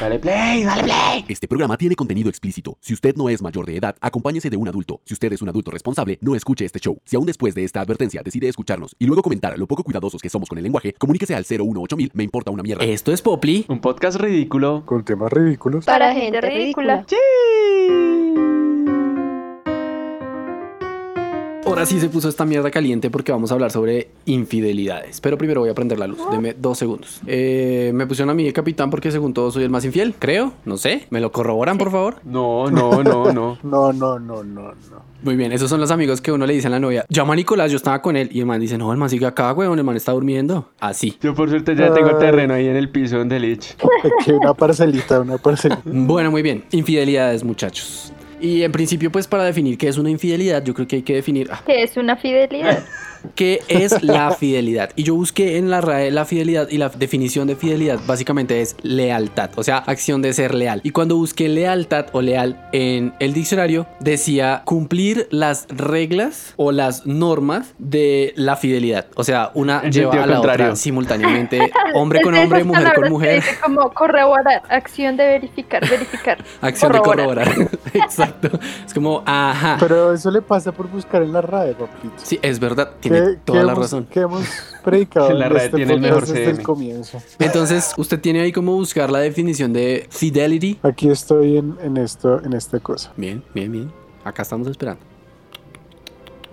Dale play, dale play. Este programa tiene contenido explícito. Si usted no es mayor de edad, acompáñese de un adulto. Si usted es un adulto responsable, no escuche este show. Si aún después de esta advertencia decide escucharnos y luego comentar lo poco cuidadosos que somos con el lenguaje, comuníquese al 018000, me importa una mierda. Esto es Popli. Un podcast ridículo. Con temas ridículos. Para gente ridícula. Ahora sí se puso esta mierda caliente porque vamos a hablar sobre infidelidades. Pero primero voy a prender la luz. Deme dos segundos. Eh, me pusieron a mí de capitán porque según todo soy el más infiel. Creo. No sé. ¿Me lo corroboran, por favor? No, no, no, no. No, no, no, no, no. Muy bien, esos son los amigos que uno le dice a la novia. Llama a Nicolás, yo estaba con él. Y el man dice, no, el man sigue acá, weón, el man está durmiendo. Así. Yo por suerte ya tengo terreno ahí en el piso donde Lich. Aquí una parcelita, una parcelita. Bueno, muy bien. Infidelidades, muchachos. Y en principio, pues para definir qué es una infidelidad, yo creo que hay que definir ah, Que es una fidelidad. qué es la fidelidad. Y yo busqué en la RAE la fidelidad y la definición de fidelidad básicamente es lealtad, o sea, acción de ser leal. Y cuando busqué lealtad o leal en el diccionario, decía cumplir las reglas o las normas de la fidelidad. O sea, una En lleva a la contrario. otra simultáneamente, hombre con hombre, mujer con mujer. Como corroborar, acción de verificar, verificar. Acción de corroborar. Exacto. Es como, ajá. Pero eso le pasa por buscar en la RAE, papito. Sí, es verdad, tiene ¿Qué- toda qué la hemos- razón. Que hemos predicado La en RAE este tiene el mejor desde el CM. comienzo. Entonces, usted tiene ahí como buscar la definición de fidelity. Aquí estoy en, en esto, en esta cosa. Bien, bien, bien. Acá estamos esperando.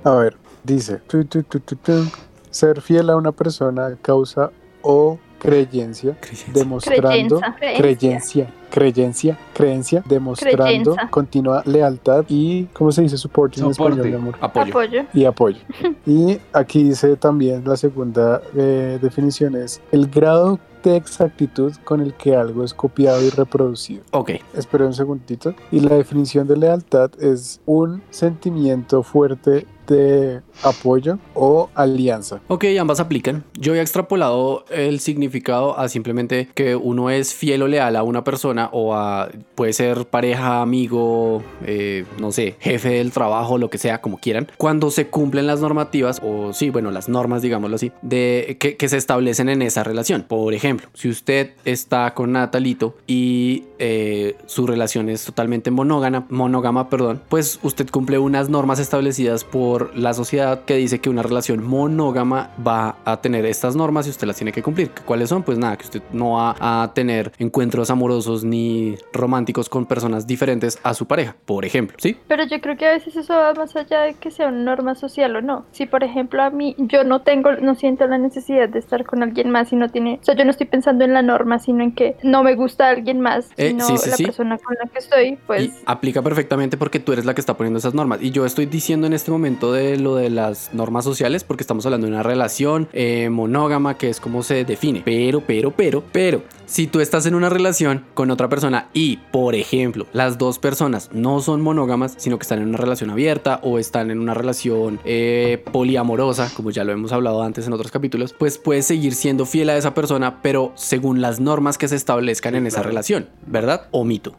A ver, dice, tu, tu, tu, tu, tu, ser fiel a una persona causa o creencia, Creencia. demostrando Creyenza. creencia, creencia, creencia, demostrando Creyenza. continua lealtad y, ¿cómo se dice soporte en Soporte. español, mi amor? Apoyo. Apoyo. y apoyo. Y aquí dice también la segunda eh, definición es el grado de exactitud con el que algo es copiado y reproducido. Ok. Espera un segundito. Y la definición de lealtad es un sentimiento fuerte de apoyo o alianza. Ok, ambas aplican. Yo había extrapolado el significado a simplemente que uno es fiel o leal a una persona o a, puede ser pareja, amigo, eh, no sé, jefe del trabajo, lo que sea, como quieran, cuando se cumplen las normativas o sí, bueno, las normas, digámoslo así, de que, que se establecen en esa relación. Por ejemplo, si usted está con Natalito y eh, su relación es totalmente monógama, monógama, perdón, pues usted cumple unas normas establecidas por la sociedad que dice que una relación monógama va a tener estas normas y usted las tiene que cumplir. ¿Cuáles son? Pues nada, que usted no va a tener encuentros amorosos ni románticos con personas diferentes a su pareja, por ejemplo, ¿sí? Pero yo creo que a veces eso va más allá de que sea una norma social o no. Si por ejemplo a mí yo no tengo, no siento la necesidad de estar con alguien más y no tiene, o sea, yo no estoy pensando en la norma, sino en que no me gusta alguien más, Eh, sino sí, sí, la sí. persona con la que estoy, pues Y aplica perfectamente porque tú eres la que está poniendo esas normas. Y yo estoy diciendo en este momento de lo de las normas sociales porque estamos hablando de una relación eh, monógama que es como se define. Pero, pero, pero, pero, si tú estás en una relación con otra persona y, por ejemplo, las dos personas no son monógamas, sino que están en una relación abierta o están en una relación eh, poliamorosa, como ya lo hemos hablado antes en otros capítulos, pues puedes seguir siendo fiel a esa persona, pero según las normas que se establezcan en esa relación, ¿verdad? O mito.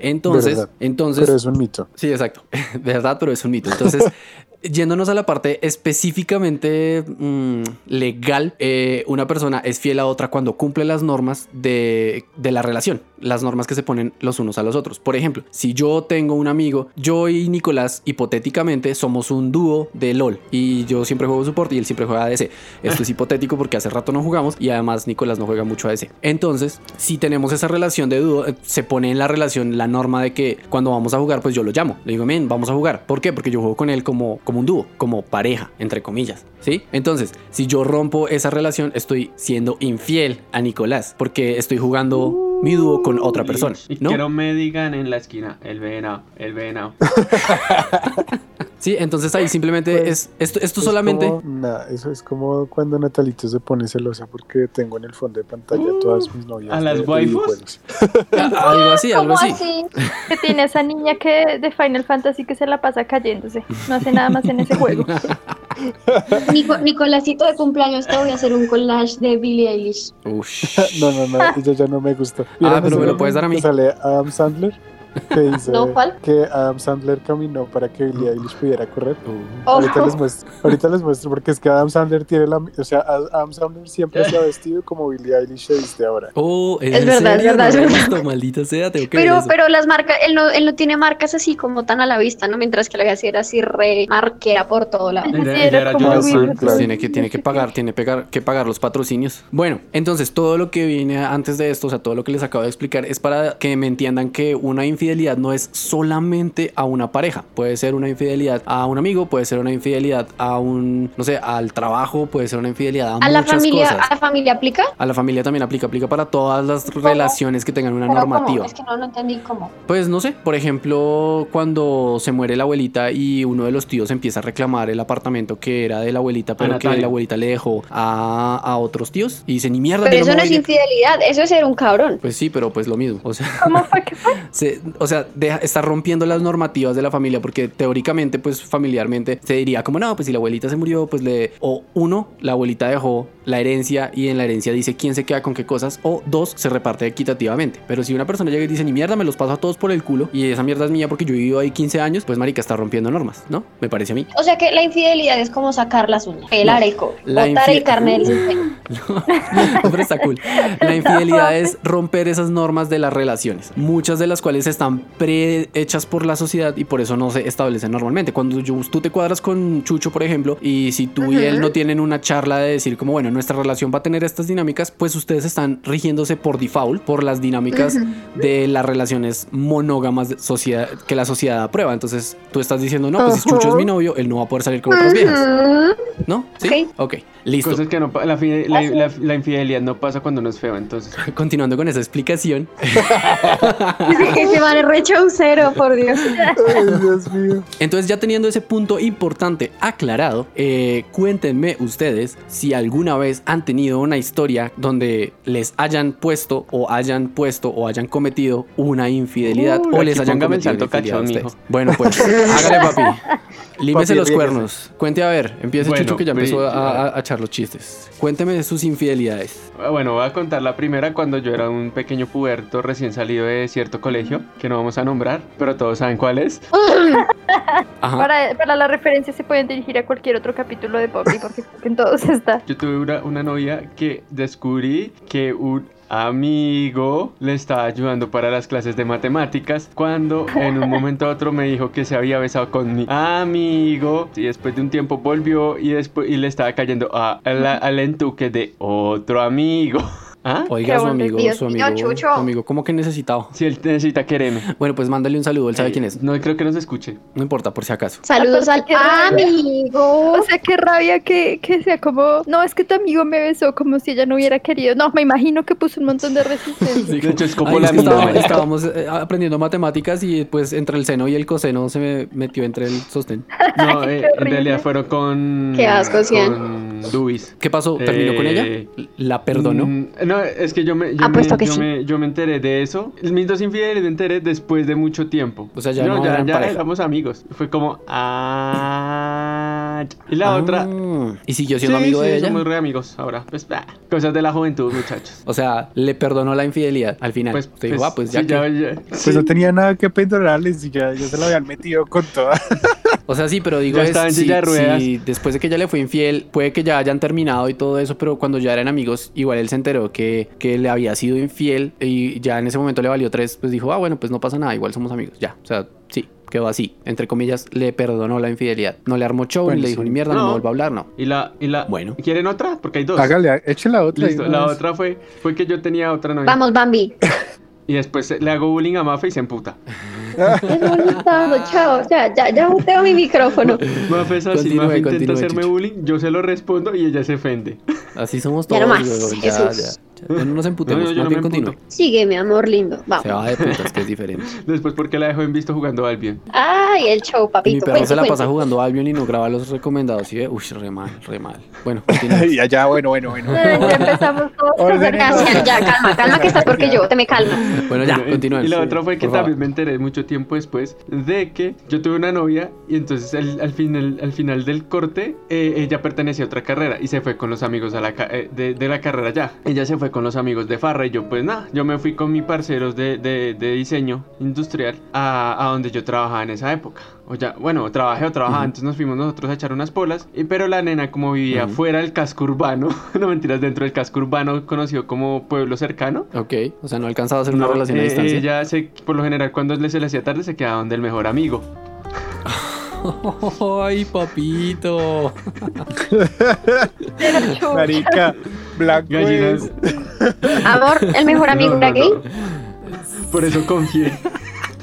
Entonces, Verdad. entonces, Pero es un mito. Sí, exacto. Verdad, pero es un mito. Entonces, yéndonos a la parte específicamente mm, legal, eh, una persona es fiel a otra cuando cumple las normas de, de la relación, las normas que se ponen los unos a los otros. Por ejemplo, si yo tengo un amigo, yo y Nicolás, hipotéticamente, somos un dúo de LOL y yo siempre juego soporte y él siempre juega ADC. Esto es hipotético porque hace rato no jugamos y además Nicolás no juega mucho ADC. Entonces, si tenemos esa relación de dúo, eh, se pone en la relación la norma de que cuando vamos a jugar, pues yo lo llamo. Le digo, men, vamos a jugar. ¿Por qué? Porque yo juego con él como, como un dúo, como pareja, entre comillas. ¿Sí? Entonces, si yo rompo esa relación, estoy siendo infiel a Nicolás porque estoy jugando mi dúo con otra persona. Y ¿no? me digan en la esquina, el venado, el venado. Sí, entonces ahí simplemente Pues, es esto, esto Es solamente. como- nah, eso es como cuando Natalito se pone celosa porque tengo en el fondo de pantalla todas mis novias. ¿A las waifus? videojuegos. a- Algo así, algo ¿Cómo así. Que tiene esa niña que de Final Fantasy que se la pasa cayéndose. No hace nada más en ese juego. Nico, Nicolásito de cumpleaños, te voy a hacer un collage de Billie Eilish. Ush. No, no, no, ella ya no me gusta. Ah, pero me lo puedes dar a mí. Sale Adam Sandler que dice No, ¿cuál? que Adam Sandler caminó para que Billie Eilish pudiera correr. Oh, Ahorita les muestro, ahorita les muestro porque es que Adam Sandler tiene la, o sea, Adam Sandler siempre se ha vestido como Billie Eilish se viste ahora. Oh, ¿es, verdad, es verdad, No es verdad. maldita sea, tengo que ver Pero, eso. pero las marcas, él no, él no tiene marcas así como tan a la vista, ¿no? Mientras que la que hacía era así re marquera por todo lado. Era como claro. Tiene que, tiene que pagar, tiene pegar- que pagar los patrocinios. Bueno, entonces todo lo que viene antes de esto, o sea, todo lo que les acabo de explicar es para que me entiendan que una infidelidad no es solamente a una pareja. Puede ser una infidelidad a un amigo, puede ser una infidelidad a un, no sé, al trabajo, puede ser una infidelidad a, ¿A la muchas familia, cosas. a la familia aplica? A la familia también aplica, aplica para todas las relaciones que tengan una Pero ¿cómo? normativa. Es que no, no entendí cómo. Pues no sé, por ejemplo, cuando se muere la abuelita y uno de los tíos empieza a reclamar el apartamento que era de la abuelita, pero que la abuelita le dejó a, a otros tíos y dice, ni mierda, Pero eso no es voy de-". infidelidad, eso es ser un cabrón. Pues sí, pero pues lo mismo. O sea, ¿Cómo fue que fue? se- o sea deja- está rompiendo las normativas de la familia porque teóricamente, pues familiarmente, se diría como, no, pues si la abuelita se murió, pues le... O uno, la abuelita dejó la herencia y en la herencia dice quién se queda con qué cosas. O dos, se reparte equitativamente. Pero si una persona llega y dice, ni mierda, me los paso a todos por el culo y esa mierda es mía porque yo he vivido ahí 15 años, pues marica está rompiendo normas, ¿no? Me parece a mí. O sea que la infidelidad es como sacar las uñas, pelar el La botar el carne del desempeño. No, pero está cool. La infidelidad es romper esas normas de las relaciones, muchas de las cuales están prehechas por la sociedad y por eso no se establecen normalmente. Cuando yo- tú te cuadras con Chucho, por ejemplo, y si tú y él no tienen una charla de decir como, bueno, nuestra relación va a tener estas dinámicas, pues ustedes están rigiéndose por default, por las dinámicas de las relaciones monógamas de sociedad, que la sociedad aprueba. Entonces tú estás diciendo, no, pues si Chucho es mi novio, él no va a poder salir con otras viejas. ¿no? ¿Sí? Ok, listo. Cosas que no la, la- la- la infidelidad no pasa cuando uno es feo, entonces. Continuando con esa explicación, Es re chaucero, por Dios. Ay, Dios mío. Entonces ya teniendo ese punto importante aclarado, eh, cuéntenme ustedes si alguna vez han tenido una historia donde les hayan puesto o hayan puesto o hayan cometido una infidelidad Uy, o les hayan cometido a cachón, ustedes. Bueno, pues hágale papi. Límese los cuernos. Cuente a ver, empiece Bueno, Chucho que ya empezó a, a- a echar los chistes. Cuénteme de sus infidelidades. Ah, Bueno, voy a contar la primera cuando yo era un pequeño puberto recién salido de cierto colegio, que no vamos a nombrar, pero todos saben cuál es. Para, para la referencia se pueden dirigir a cualquier otro capítulo de Poppy porque creo que en todos está. Yo tuve una, una novia que descubrí que un amigo le estaba ayudando para las clases de matemáticas cuando en un momento a otro me dijo que se había besado con mi amigo y después de un tiempo volvió y después y le estaba cayendo a, al entuque de otro amigo. ¿Ah? Oiga, su amigo, su amigo, su amigo, ¿cómo que necesitado? Si él necesita quererme. Bueno, pues mándale un saludo, él sabe Eh, quién es. No creo que nos escuche. No importa, por si acaso. Saludos al Qué rabia. amigo. O sea, qué rabia que, que sea como, no, es que tu amigo me besó como si ella no hubiera querido. No, me imagino que puso un montón de resistencia. Sí, De hecho, es como Ay, la es estábamos, eh, aprendiendo matemáticas y pues entre el seno y el coseno se me metió entre el sostén. No, eh, en realidad fueron con. Qué asco, Cian. Con Dubis. ¿Qué pasó? ¿Terminó con ella? Eh, ¿La perdonó? Mm, No, es que yo me, yo, me, que yo, sí. me, yo me enteré de eso. Mis dos infieles me enteré después de mucho tiempo. O sea, ya no eran ya pareja. éramos amigos. Fue como. Ah, y la Ah, otra. ¿Y siguió siendo Sí, amigo sí, de ella? Somos re amigos ahora. Pues, bah, cosas de la juventud, muchachos. O sea, le perdonó la infidelidad al final. Pues, Usted dijo, ah, pues ya sí, que... ya- Pues sí. no tenía nada que perdonarles y ya, ya se lo habían metido con toda. O sea, sí, pero digo, Ya es, en si, de ruedas. si después de que ella le fue infiel, puede que ya hayan terminado y todo eso, pero cuando ya eran amigos, igual él se enteró que, que le había sido infiel y ya en ese momento le valió tres, pues dijo, ah, bueno, pues no pasa nada, igual somos amigos. Ya, o sea, sí, quedó así. Entre comillas, le perdonó la infidelidad. No le armó show, Bueno, ni le dijo ni mierda, no, No. me vuelva a hablar, no. Y la, y la. Bueno. ¿Quieren otra? Porque hay dos. Hágale, eche la otra. Listo, la vez. otra fue, fue que yo tenía otra novia. Vamos, Bambi. Y después le hago bullying a Mafe y se emputa. Es bonito, chao. Ya, ya, ya boteo mi micrófono. Mafe es así, Continúe, Mafe intenta hacerme Chucho. bullying, yo se lo respondo y ella se ofende. Así somos Ya todos, no más, ya, ya, ya. Ya No nos emputemos, No, yo no me. Sigue, mi amor lindo. Se Vamos. va de putas, que es diferente. Después porque la dejo en visto jugando a Albion. Ay, el show, Y mi papito. perro Cuente, se la cuente. pasa jugando Albion y no graba los recomendados. ¿sí ve? Uy, re mal, re mal. Bueno. Ya, ya, bueno, bueno, bueno. Ya empezamos todos en Ya, calma, calma que estás porque yo, te me calmo. Bueno, ya, Bueno, y- continúen. Y la otra fue que por favor. también me enteré mucho tiempo después de que yo tuve una novia y entonces al, al final, al final del corte eh, ella pertenecía a otra carrera y se fue con los amigos a la ca- eh, de, de la carrera ya. Ella se fue fue con los amigos de Farra y yo pues nada, yo me fui con mis parceros de, de- de diseño industrial a, a donde yo trabajaba en esa época. O ya, bueno, trabajé o trabajaba, entonces nos fuimos nosotros a echar unas polas, y, pero la nena como vivía Ujú. fuera del casco urbano, no mentiras, dentro del casco urbano conocido como pueblo cercano. Ok, o sea, no alcanzaba a hacer una no, relación a eh, distancia. Ella se, por lo general cuando se le hacía tarde se quedaba donde el mejor amigo. Ay, papito. Marica, blanco Gallinas. es. Amor, el mejor amigo No, era no, gay. no. Por eso confié.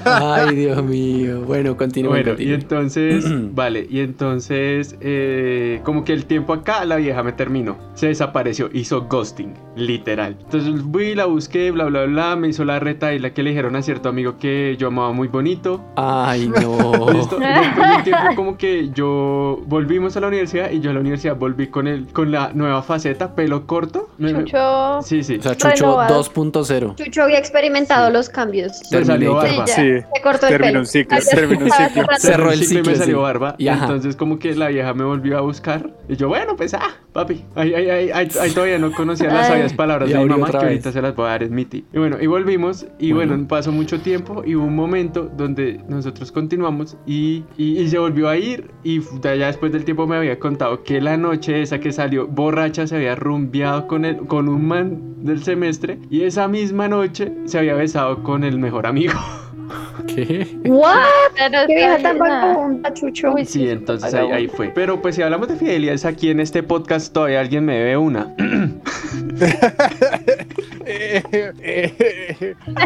Ay, Dios mío. Bueno, continúa. Bueno, y entonces, vale, y entonces, eh, como que el tiempo acá, la vieja me terminó. Se desapareció, hizo ghosting, literal. Entonces fui, la busqué, bla, bla, bla, me hizo la reta y la que le dijeron a cierto amigo que yo amaba muy bonito. Ay, no. Listo. Después de un tiempo como que yo volvimos a la universidad y yo a la universidad volví con el, con la nueva faceta, pelo corto. Chucho. Sí, sí. O sea, Chucho Renovado. 2.0. Chucho había experimentado los cambios. Terminator. Sí, Se cortó el terminó pelo. un ciclo, un ciclo. Cerró el ciclo y me salió sí. barba. Y. Entonces como que la vieja me volvió a buscar. Y yo, bueno, pues ah, papi. Ahí, ahí, ahí, ahí- ahí todavía no conocía las sabias palabras de mi mamá que ahorita se las voy a dar ti. Y bueno, y volvimos. Y Bueno. bueno, pasó mucho tiempo. Y hubo un momento donde nosotros continuamos. Y, y, y se volvió a ir. Y allá después del tiempo me había contado que la noche esa que salió borracha se había rumbeado con, el, con un man del semestre. Y esa misma noche se había besado con el mejor amigo. ¿Qué? ¿What? Pero Qué vieja tan vagabunda, Chucho. Uy, Sí, entonces ahí, ahí fue. Pero pues si hablamos de fidelidades aquí en este podcast, todavía alguien me debe una.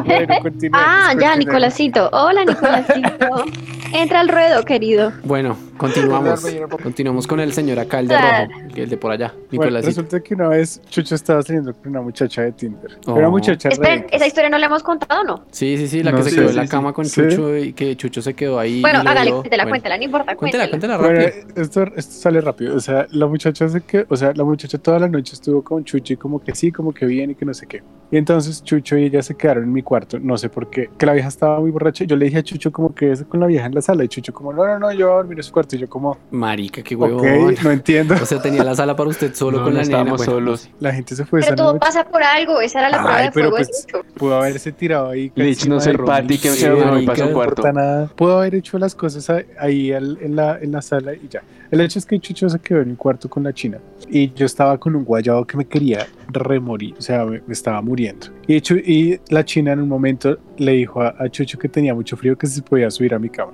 bueno. Ah, ya, Nicolásito. Hola, Nicolásito. Entra al ruedo, querido. Bueno, continuamos. Continuamos con el señor acá, el de rojo, el de por allá, Bueno, Nicolás. resulta que una vez Chucho estaba saliendo con una muchacha de Tinder. Oh. Una muchacha Esperen, re- ¿esa historia no la hemos contado o no? Sí, sí, sí, la No, que se sí, quedó en sí, la sí. Cama con Sí. Chucho y que Chucho se quedó ahí. Bueno, hágale, dio- cuéntela, bueno, cuéntela, no importa, Cuéntela, cuéntela. cuéntela Bueno, rápido. esto, esto sale rápido. O sea, la muchacha se que, o sea, la muchacha toda la noche estuvo con Chucho y como que sí, como que bien y que no sé qué. Y entonces Chucho y ella se quedaron en mi cuarto, no sé por qué, que la vieja estaba muy borracha. Yo le dije a Chucho como que es con la vieja en la sala y Chucho como, no, no, no, yo voy a dormir en su cuarto. Y yo como, Marica, qué ok, huevón. no entiendo. O sea, tenía la sala para usted solo No, con no la nena. estábamos bueno, solos. La gente se fue Pero esa todo noche. pasa por algo, esa era la prueba Ay, de pero fuego de pues Chucho. pudo haberse tirado ahí. Lich, no Ron. Patty que Sí, se me no No cuarto. importa nada. Pudo haber hecho las cosas ahí- en, la, en la sala y ya. El hecho es que Chucho se quedó en mi cuarto con la china y yo estaba con un guayado que me quería remorir, o sea, me, me estaba muriendo. Y, Chu- y la china en un momento le dijo a, a Chucho que tenía mucho frío que se podía subir a mi cama.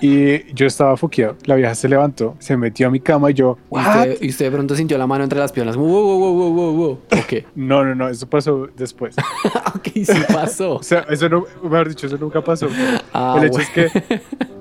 Y yo estaba foqueado. La vieja se levantó, se metió a mi cama y yo, Y usted, y usted de pronto sintió la mano entre las piernas. Wow, wow, wow, wow, wow, wow. Ok. No, no, no, eso pasó después. ok, sí pasó. O sea, eso no, mejor dicho, eso nunca pasó. Ah, el hecho bueno.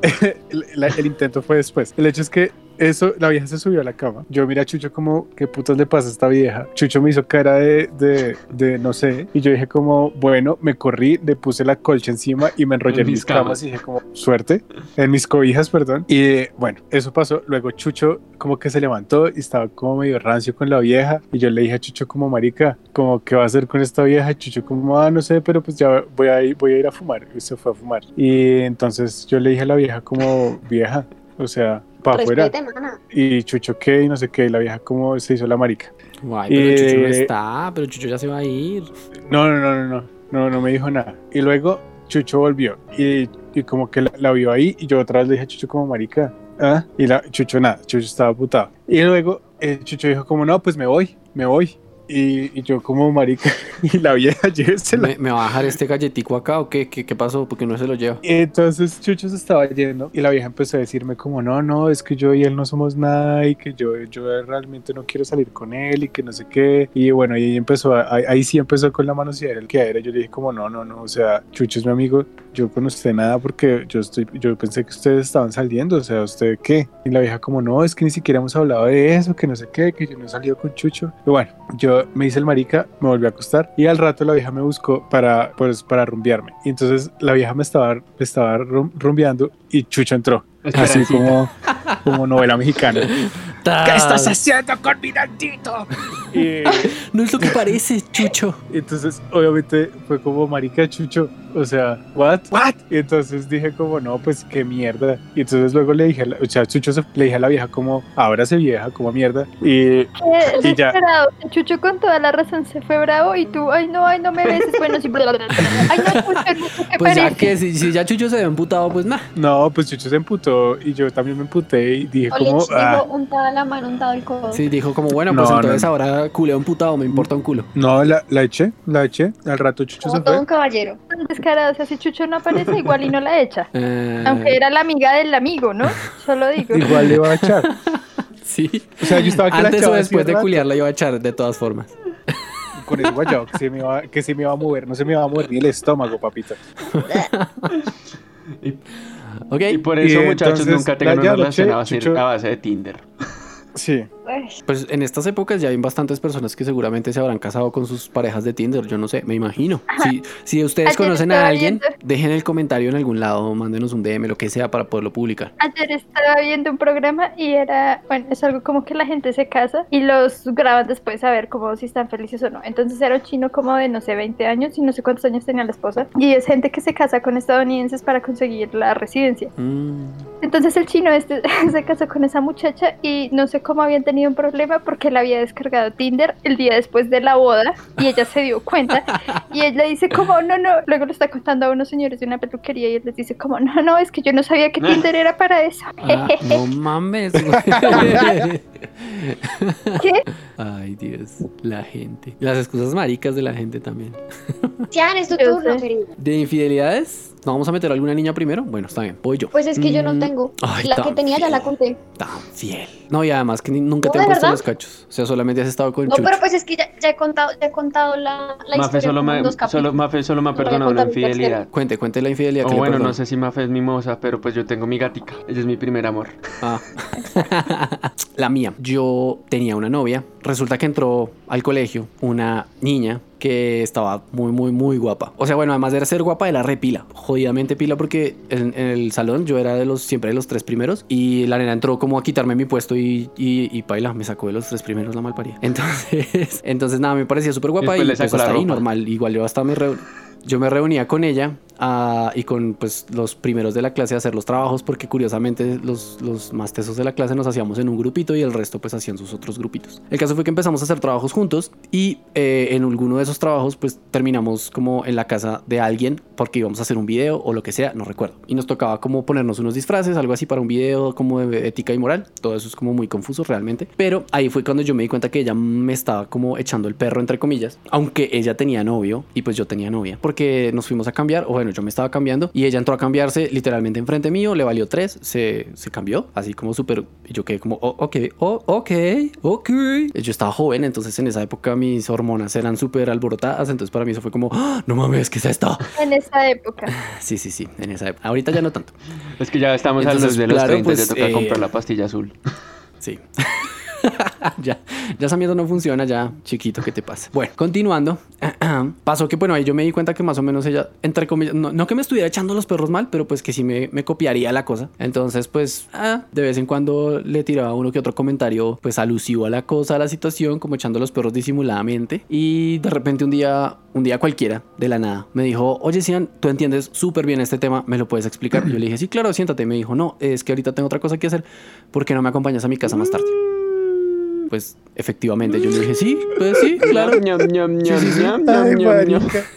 es que el, el intento fue después. El hecho es que eso, la vieja se subió a la cama. Yo miré a Chucho como, ¿qué putas le pasa a esta vieja? Chucho me hizo cara de, de, de no sé. Y yo dije como, bueno, me corrí, le puse la colcha encima y me enrollé En mis mis camas camas. y dije como, suerte. En mis cobijas, perdón. Y bueno, eso pasó. Luego Chucho como que se levantó y estaba como medio rancio con la vieja. Y yo le dije a Chucho como, marica, como, ¿qué va a hacer con esta vieja? Y Chucho como, ah, no sé, pero pues ya voy a ir, voy a, ir a fumar. Y se fue a fumar. Y entonces yo le dije a la vieja como, vieja, o sea, para afuera. Y Chucho qué y no sé qué. Y la vieja como se hizo la marica. Ay, pero Chucho no Eh, está, pero Chucho ya se va a ir. No, no, no, no, no, no, no me dijo nada. Y luego Chucho volvió y, y como que la, la vio ahí y yo otra vez le dije a Chucho como marica. ¿ah? Y la, Chucho nada, Chucho estaba putado. Y luego eh, Chucho dijo como no, pues me voy, me voy. Y, y yo como marica y la vieja llévesela. ¿Me, me va a dejar este galletico acá o qué? ¿Qué, qué pasó? ¿Por qué no se lo lleva? Y entonces Chucho se estaba yendo y la vieja empezó a decirme como no, no, es que yo y él no somos nada y que yo, yo realmente no quiero salir con él y que no sé qué. Y bueno, y ella empezó, a- ahí, ahí sí empezó con la manoseadera el que era. Yo le dije como no, no, no, o sea, Chucho es mi amigo, yo con usted nada porque yo estoy, yo pensé que ustedes estaban saliendo, o sea, ¿usted qué? Y la vieja como no, es que ni siquiera hemos hablado de eso, que no sé qué, que yo no he salido con Chucho. Y bueno, yo me hice el marica, me volví a acostar y al rato la vieja me buscó para, pues, para rumbearme. Y entonces la vieja me estaba, me estaba rum- rumbeando y Chucho entró. Así como, como novela mexicana. ¿Qué haciendo con mi Nandito? Y No es lo que parece, Chucho. entonces, obviamente, fue como, marica, Chucho, o sea, ¿what? ¿What? Y entonces dije como, no, pues qué mierda. Y entonces luego le dije, a la- o sea, Chucho se- le dije a la vieja como, ábrase vieja, como mierda. Y Y ya. Chucho con toda la razón se fue bravo y tú, ay no, ay no me beses. Bueno, sí, bla, bla, bla. Ay no, Chucho, no, ¿qué Pues ya que si, si ya Chucho se ve emputado, pues nada. no, pues Chucho se emputó y yo también me emputé y dije como, Olich ah, dijo untada la mano, untado el codo. Sí, dijo como, bueno, pues No, entonces no. ahora culeo emputado, me importa un culo. no, la, la eché, la eché. Al rato Chucho Como se todo fue. un caballero. Tan descarado, o sea, si Chucho no aparece, igual y no la echa. Eh, Aunque era la amiga del amigo, ¿no? Solo digo. Igual le iba a echar. Sí. O sea, yo estaba que la Antes o después de culiar la iba a echar, de todas formas. Con ese guayabo que se, me iba, que se me iba a mover, no se me iba a mover ni el estómago, papita. ¿Ok? Y por eso, Y muchachos, entonces, nunca tengan una relación a base, a base de Tinder. Sí. Pues en estas épocas ya hay bastantes personas que seguramente se habrán casado con sus parejas de Tinder, yo no sé, me imagino. Si, si ustedes conocen a alguien, viendo- dejen el comentario en algún lado, mándenos un DM, lo que sea, para poderlo publicar. Ayer estaba viendo un programa y era, bueno, es algo como que la gente se casa y los graban después a ver como si están felices o no. Entonces era un chino como de, no sé, 20 años y no sé cuántos años tenía la esposa. Y es gente que se casa con estadounidenses para conseguir la residencia. Mm, Entonces el chino este se casó con esa muchacha y no sé cómo habían tenido un problema porque él había descargado Tinder el día después de la boda y ella se dio cuenta y él le dice como no, no, luego le está contando a unos señores de una peluquería y él les dice como no, no, es que yo no sabía que Tinder era para eso. ah, no mames. Ay, Dios, la gente. Las excusas maricas de la gente también. Tian, es tu turno, querido. ¿De infidelidades? ¿No vamos a meter a alguna niña primero? Bueno, está bien, voy yo. Pues es que yo no Mm, tengo. ay, la que tenía ya la conté. Tan fiel. No, y además que ni- nunca No, te han ¿de puesto verdad? los cachos. O sea, solamente has estado con No, Chucho. pero pues es que ya, ya he contado, ya he contado la, la Mafe historia solo me, dos solo. Mafe solo me ha perdonado una infidelidad. Cuente, cuente la infidelidad O que le bueno, no sé si Mafe es mimosa, pero pues yo tengo mi gatica. Ella es mi primer amor. Ah. la mía. Yo tenía una novia. Resulta que entró al colegio una niña que estaba muy, muy, muy guapa. O sea, bueno, además de ser guapa, era repila. Jodidamente pila porque en, en el salón yo era de los siempre de los tres primeros y la nena entró como a quitarme mi puesto y, y, y paila, me sacó de los tres primeros la malparía. Entonces, entonces nada, me parecía súper guapa y le pues hasta ahí normal. Igual yo hasta me reu- yo me reunía con ella y con pues los primeros de la clase a hacer los trabajos porque curiosamente los, los más tesos de la clase nos hacíamos en un grupito y el resto pues hacían sus otros grupitos. El caso fue que empezamos a hacer trabajos juntos y eh, en alguno de esos trabajos pues terminamos como en la casa de alguien porque íbamos a hacer un video o lo que sea, no recuerdo. Y nos tocaba como ponernos unos disfraces, algo así para un video como de ética y moral. Todo eso es como muy confuso realmente. Pero ahí fue cuando yo me di cuenta que ella me estaba como echando el perro entre comillas, aunque ella tenía novio y pues yo tenía novia, porque nos fuimos a cambiar, o bueno, yo me estaba cambiando y ella entró a cambiarse literalmente enfrente mío, le valió tres, se, se cambió, así como súper, y yo quedé como, oh, ok, oh, ok, ok. Yo estaba joven, entonces en esa época mis hormonas eran súper alborotadas, entonces para mí eso fue como, "Ah, no mames, ¿qué es esto? En esa época. Sí, sí, sí, en esa época. Ahorita ya no tanto. Es que ya estamos a Entonces, los de los claro, 30, pues, ya toca eh, comprar la pastilla azul. Sí. ya, ya esa mierda no funciona, ya, chiquito, ¿qué te pasa? Bueno, continuando, pasó que, bueno, ahí yo me di cuenta que más o menos ella, entre comillas, no, no que me estuviera echando los perros mal, pero pues que sí me, me copiaría la cosa. Entonces, pues, ah, de vez en cuando le tiraba uno que otro comentario, pues alusivo a la cosa, a la situación, como echando los perros disimuladamente. Y de repente un día, un día cualquiera, de la nada, me dijo, oye, Sian, tú entiendes súper bien este tema, ¿me lo puedes explicar? Yo le dije, sí, claro, siéntate. Me dijo, no, es que ahorita tengo otra cosa que hacer, ¿por qué no me acompañas a mi casa más tarde? Pues efectivamente, yo le dije, sí, pues sí, claro.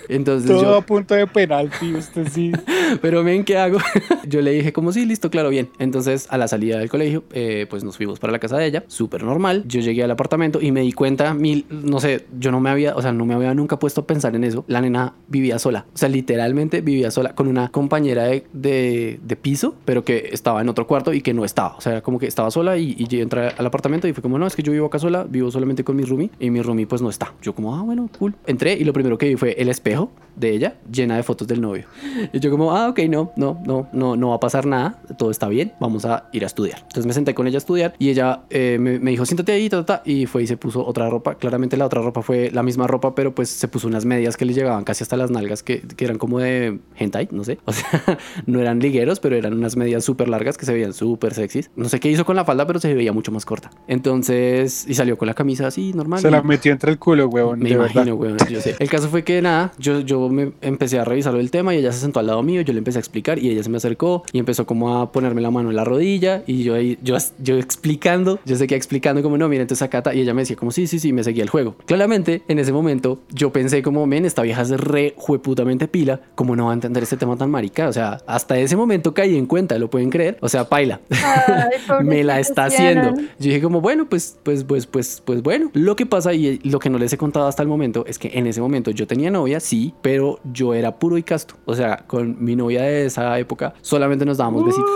Entonces todo yo, a punto de penalti, usted sí. pero ven, ¿qué hago? yo le dije como, sí, listo, claro, bien. Entonces a la salida del colegio, eh, pues nos fuimos para la casa de ella, súper normal. Yo llegué al apartamento y me di cuenta, mil, no sé, yo no me había, o sea, no me había nunca puesto a pensar en eso. La nena vivía sola, o sea, literalmente vivía sola con una compañera de, de, de piso, pero que estaba en otro cuarto y que no estaba. O sea, como que estaba sola y, y yo entré al apartamento y fue como, no, es que yo vivo acá sola, vivo solamente con mi roomie y mi roomie pues no está. Yo como, ah, bueno, cool. Entré y lo primero que vi fue el espejo de ella llena de fotos del novio. Y yo como, ah, ok, no, no, no, no, no va a pasar nada, todo está bien, vamos a ir a estudiar. Entonces me senté con ella a estudiar y ella eh, me, me dijo, siéntate ahí, ta, ta, ta", y fue y se puso otra ropa. Claramente la otra ropa fue la misma ropa, pero pues se puso unas medias que le llegaban casi hasta las nalgas, que, que eran como de hentai, no sé. O sea, no eran ligueros, pero eran unas medias súper largas que se veían súper sexys. No sé qué hizo con la falda, pero se veía mucho más corta. Entonces, y salió con la camisa así, normal. Se la metió entre el culo, huevón. me de imagino, verdad. weón, yo sé. El caso fue que nada, yo, yo me empecé a revisar el tema y ella se sentó al lado mío, yo le empecé a explicar y ella se me acercó y empezó como a ponerme la mano en la rodilla y yo ahí, yo, yo explicando, yo seguía explicando como no, mira, entonces acá ta", y ella me decía como sí, sí, sí, me seguía el juego. Claramente, en ese momento, yo pensé como, men, esta vieja es re jueputamente pila, como no va a entender este tema tan marica? O sea, hasta ese momento caí en cuenta, ¿lo pueden creer? O sea, paila. Ay, me la está haciendo. Yo dije como, bueno, pues, pues, pues, pues, pues bueno. Lo que pasa y lo que no les he contado hasta el momento es que en ese momento yo tenía novia, sí, pero yo era puro y casto. O sea, con mi novia de esa época solamente nos dábamos besitos.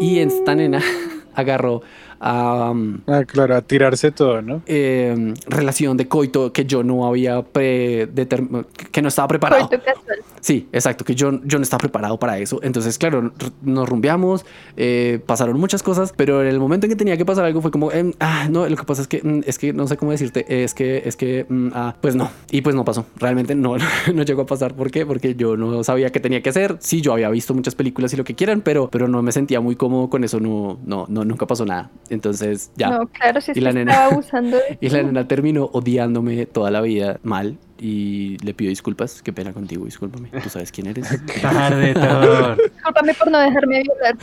Y esta nena agarró a um, Ah, claro, a tirarse todo, ¿no? eh, relación de coito que yo no había predeterminado, que no estaba preparado. Coito casual. Sí, exacto, que yo, yo no estaba preparado para eso. Entonces, claro, nos rumbeamos, eh, pasaron muchas cosas, pero en el momento en que tenía que pasar algo fue como, em, ah, no, lo que pasa es que, mm, es que no sé cómo decirte, es que, es que, mm, ah, pues no. Y pues no pasó, realmente no, no llegó a pasar. ¿Por qué? Porque yo no sabía qué tenía que hacer. Sí, yo había visto muchas películas y lo que quieran, pero, pero no me sentía muy cómodo con eso, no, no, no, nunca pasó nada. Entonces, ya. No, claro, si Y la nena- estaba abusando de Y la nena terminó odiándome toda la vida mal y le pido disculpas. Qué pena contigo, discúlpame. Tú sabes quién eres. Tarde, Thor. Discúlpame por no dejarme violar.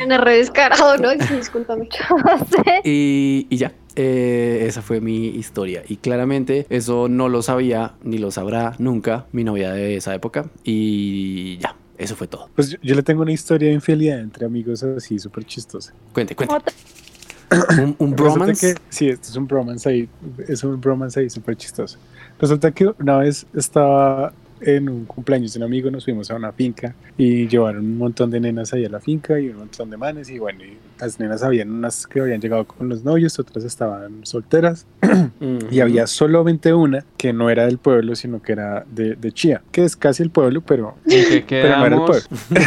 En re descarado, ¿no? Sí, discúlpame. Y, y ya, eh, esa fue mi historia. Y claramente eso no lo sabía ni lo sabrá nunca mi novia de esa época. Y ya, eso fue todo. Pues yo, yo le tengo una historia de infidelidad entre amigos así, súper chistosa. Cuente, cuente. Un, un Resulta bromance. que- sí, esto es un bromance ahí, es un bromance ahí súper chistoso. Resulta que una vez estaba en un cumpleaños de un amigo, nos fuimos a una finca y llevaron un montón de nenas ahí a la finca y un montón de manes y bueno, y las nenas habían unas que habían llegado con los novios, otras estaban solteras Ujú. y había solamente una que no era del pueblo, sino que era de, de Chía, que es casi el pueblo, pero, ¿En qué pero no era el quedamos? pueblo.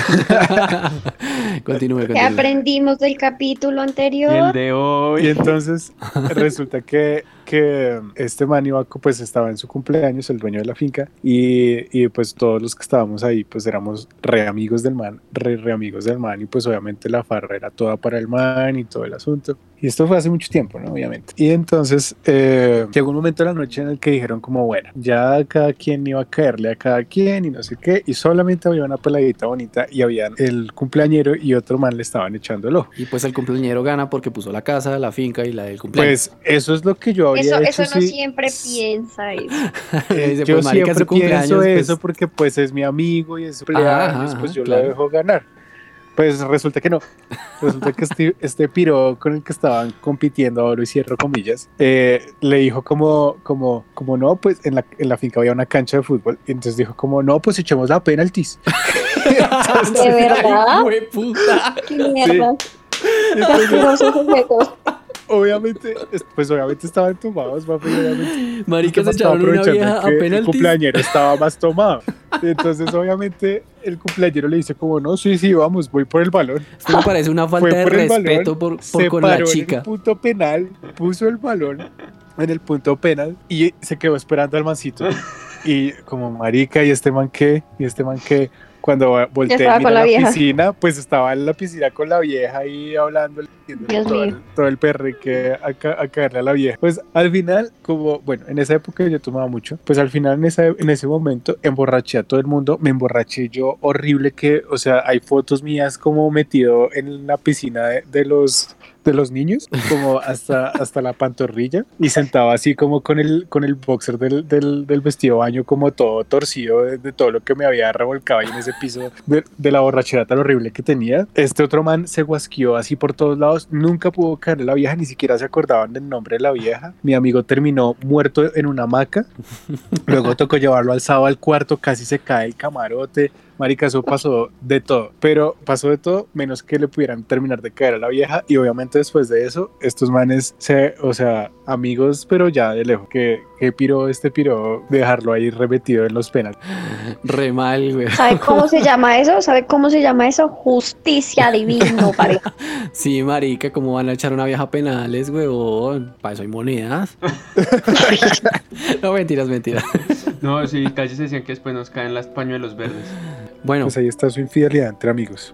continúe, ¿Qué continúe. aprendimos del capítulo Y el anterior? de Y hoy. entonces resulta que, que este man iba, pues estaba en su cumpleaños, el dueño de la finca, y, y pues todos los que estábamos ahí, pues éramos re amigos del man, re, re amigos del man, y pues obviamente la farra era toda para el man y todo el asunto. Y esto fue hace mucho tiempo, ¿no? Obviamente. Y entonces eh, llegó un momento de la noche en el que dijeron como, bueno, ya cada quien iba a caerle a cada quien y no sé qué, y solamente había una peladita bonita y había el cumpleañero y otro man le estaban echando el ojo. Y pues el cumpleañero gana porque puso la casa, la finca y la del cumpleaños. Pues eso es lo que yo habría Eso, hecho eso no si- siempre piensa eso. Dice, yo pues, siempre pienso pues, eso porque pues es mi amigo y es su cumpleaños, ajá, pues yo claro. lo dejo ganar. Pues resulta que no. Resulta que este, este piro con el que estaban compitiendo, ahora y cierro comillas, eh, le dijo como, como, como no, pues en la, en la finca había una cancha de fútbol. Y entonces dijo como, no, pues echemos la penaltis. ¿De verdad? Ay, puta. ¡Qué mierda! Qué Entonces. Obviamente, es- pues obviamente estaban tomados, papi, obviamente. Marica, se echaron una vieja a que El penaltis. cumpleañero estaba más tomado. Entonces, obviamente, el cumpleañero le dice como, no, sí, sí, vamos, voy por el balón. Esto me parece una falta de el balón, respeto por, por se con paró la en chica. el punto penal, puso el balón en el punto penal y se quedó esperando al mancito. Y como marica, ¿y este man qué? ¿Y este man qué? Cuando volteé a la la piscina, pues estaba en la piscina con la vieja ahí hablando, todo, mío. el- todo el perrique a, a caerle a la vieja. Pues al final, como, bueno, en esa época yo tomaba mucho, pues al final en, esa, en ese momento emborraché a todo el mundo, me emborraché yo horrible que, o sea, hay fotos mías como metido en la piscina de, de los de los niños, como hasta, hasta la pantorrilla, y sentado así como con el, con el boxer del, del, del vestido baño como todo torcido de, todo lo que me había revolcado ahí en ese piso de, la borrachera tan horrible que tenía. Este otro man se guasqueó así por todos lados, nunca pudo caerle la vieja, ni siquiera se acordaban del nombre de la vieja. Mi amigo terminó muerto en una hamaca, luego tocó llevarlo alzado al cuarto, casi se cae el camarote. Marica, eso pasó de todo, pero pasó de todo menos que le pudieran terminar de caer a la vieja y obviamente después de eso, estos manes, se, o sea, amigos, pero ya de lejos, que, que piró este piró dejarlo ahí repetido en los penales. Re mal, güey. ¿Sabe cómo se llama eso? ¿Sabe cómo se llama eso? Justicia divino, pareja. Sí, marica, ¿cómo van a echar una vieja a penales, huevón? Para eso hay monedas. no, mentiras, mentiras. No, sí, calles decían que después nos caen las pañuelos verdes. Bueno, Pues ahí está su infidelidad entre amigos.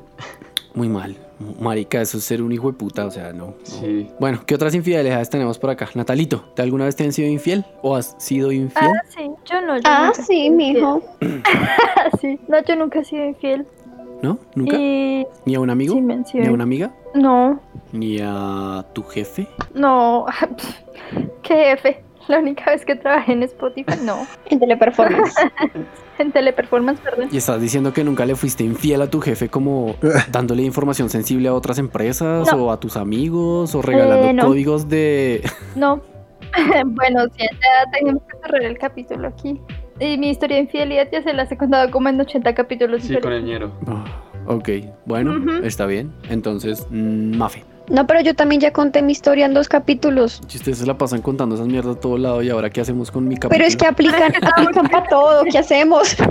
muy mal. Marica, eso es ser un hijo de puta, o sea, no. no. Sí. Bueno, ¿qué otras infidelidades tenemos por acá? Natalito, ¿te alguna vez te han sido infiel? ¿O has sido infiel? Ah, sí, yo no. Yo Ah, nunca sí, mijo. sí, no, yo nunca he sido infiel. ¿No? ¿Nunca? Y ¿Ni a un amigo? sí me han sido ¿Ni a una amiga? No, ¿Ni a tu jefe? no. ¿Qué jefe? La única vez que trabajé en Spotify, no. En teleperformance. En Teleperformance, perdón. ¿Y estás diciendo que nunca le fuiste infiel a tu jefe como dándole información sensible a otras empresas No. o a tus amigos o regalando Eh, no. códigos de... No. bueno, sí, ya tenemos que cerrar el capítulo aquí. Y mi historia de infidelidad ya se las he contado como en 80 capítulos. Sí, con el ñero. Ah, ok, bueno, está bien. Entonces, mm, Mafe. No, pero yo también ya conté mi historia en dos capítulos. Si ustedes se la pasan contando esas mierdas a todo lado y ahora qué hacemos con mi capítulo. Pero es que aplican, aplican para todo. ¿Qué hacemos?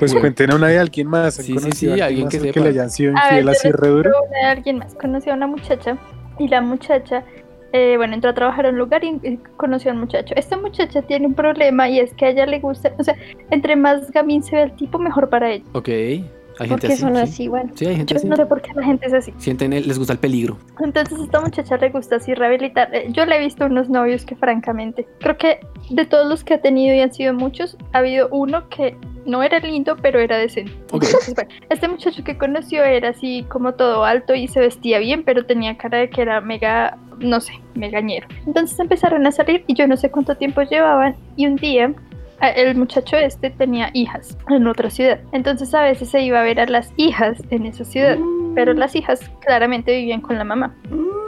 Pues cuenten a una de alguien más. ¿Han Sí, sí, sí, a alguien que sepa. le hayan sido infiel así re duro. cuento una de alguien más. Conocí a una muchacha y la muchacha, eh, bueno, entró a trabajar a un lugar y, y conoció a un muchacho. Esta muchacha tiene un problema y es que a ella le gusta, o sea, entre más gamín se ve el tipo, mejor para ella. Ok, hay gente Porque así. son sí. así, bueno. Sí, hay gente Yo así. no sé por qué la gente es así. Sienten, el- les gusta el peligro. Entonces a esta muchacha le gusta así rehabilitar. Eh, Yo le he visto unos novios que francamente, creo que de todos los que ha tenido y han sido muchos, ha habido uno que no era lindo, pero era decente. Ok. Entonces, bueno, este muchacho que conoció era así como todo alto y se vestía bien, pero tenía cara de que era mega, no sé, megañero. Entonces empezaron a salir y yo no sé cuánto tiempo llevaban y un día el muchacho este tenía hijas en otra ciudad. Entonces a veces se iba a ver a las hijas en esa ciudad, pero las hijas claramente vivían con la mamá.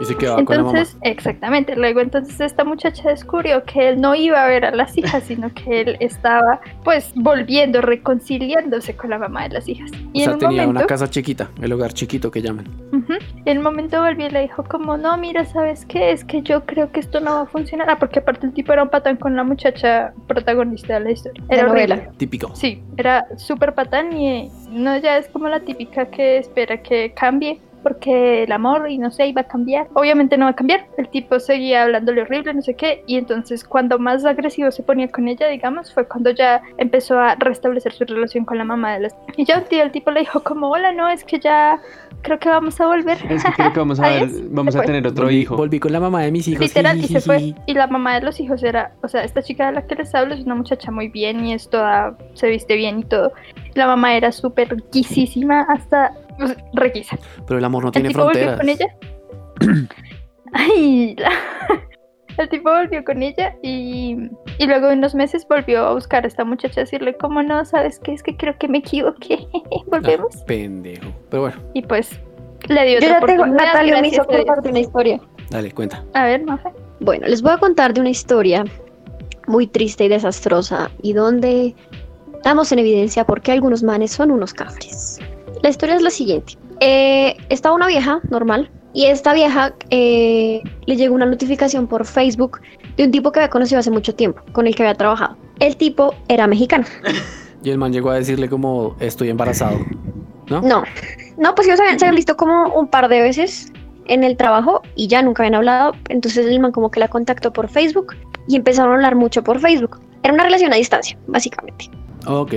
Y se quedaba con la mamá. Entonces, exactamente. Luego entonces esta muchacha descubrió que él no iba a ver a las hijas, sino que él estaba pues volviendo, reconciliándose con la mamá de las hijas. O en sea, un tenía momento, una casa chiquita, el hogar chiquito que llaman. en un momento volvió y le dijo como, no, mira, ¿sabes qué? Es que yo creo que esto no va a funcionar. Ah, porque aparte el tipo era un patán con la muchacha protagonista de la historia. Era novela. horrible. Típico. Sí, era súper patán y eh, no ya es como la típica que espera que cambie porque el amor y no sé, iba a cambiar. Obviamente no va a cambiar. El tipo seguía hablándole horrible, no sé qué. Y entonces cuando más agresivo se ponía con ella, digamos, fue cuando ya empezó a restablecer su relación con la mamá de las... Y ya un día el tipo le dijo como, hola, no, es que ya creo que vamos a volver. Es que creo que vamos a, ver, vamos a tener otro volví, hijo. Volví con la mamá de mis hijos. Literal, y se fue. Y la mamá de los hijos era, o sea, esta chica de la que les hablo es una muchacha muy bien y es toda, se viste bien y todo. La mamá era súper guisísima hasta requisa. Pero el amor no El tiene tipo volvió fronteras. con ella. Ay, la- el tipo volvió con ella y, y luego de unos meses volvió a buscar a esta muchacha a decirle, como no, sabes qué, es que creo que me equivoqué. Volvemos. Ah, pendejo. Pero bueno, Y pues le dio Yo ya tengo, Natalia me hizo acordar de una historia. dale, cuenta. A ver, Mafe. Bueno, les voy a contar de una historia muy triste y desastrosa y donde damos en evidencia por qué algunos manes son unos cafres. La historia es la siguiente. Eh, estaba una vieja normal y esta vieja eh, le llegó una notificación por Facebook de un tipo que había conocido hace mucho tiempo, con el que había trabajado. El tipo era mexicano. Y el man llegó a decirle como estoy embarazado. ¿No? No, no, pues ellos habían- se habían visto como un par de veces en el trabajo y ya nunca habían hablado. Entonces el man como que la contactó por Facebook y empezaron a hablar mucho por Facebook. Era una relación a distancia, básicamente. Ok.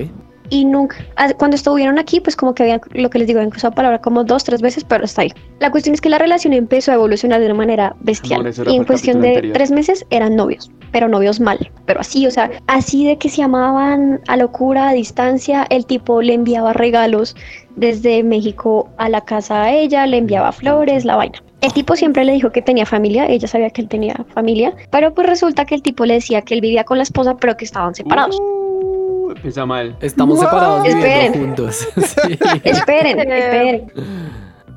Y nunca, ah, cuando estuvieron aquí, pues como que habían, lo que les digo, habían cruzado palabra como dos, tres veces, pero hasta ahí. La cuestión es que la relación empezó a evolucionar de una manera bestial. Amor, y en cuestión de anterior. tres meses eran novios, pero novios mal. Pero así, o sea, así de que se amaban a locura, a distancia, el tipo le enviaba regalos desde México a la casa a ella, le enviaba flores, la vaina. El tipo siempre le dijo que tenía familia, ella sabía que él tenía familia, pero pues resulta que el tipo le decía que él vivía con la esposa, pero que estaban separados. Uh, empieza mal. Estamos separados viviendo Esperen. juntos. Sí. Esperen, esperen.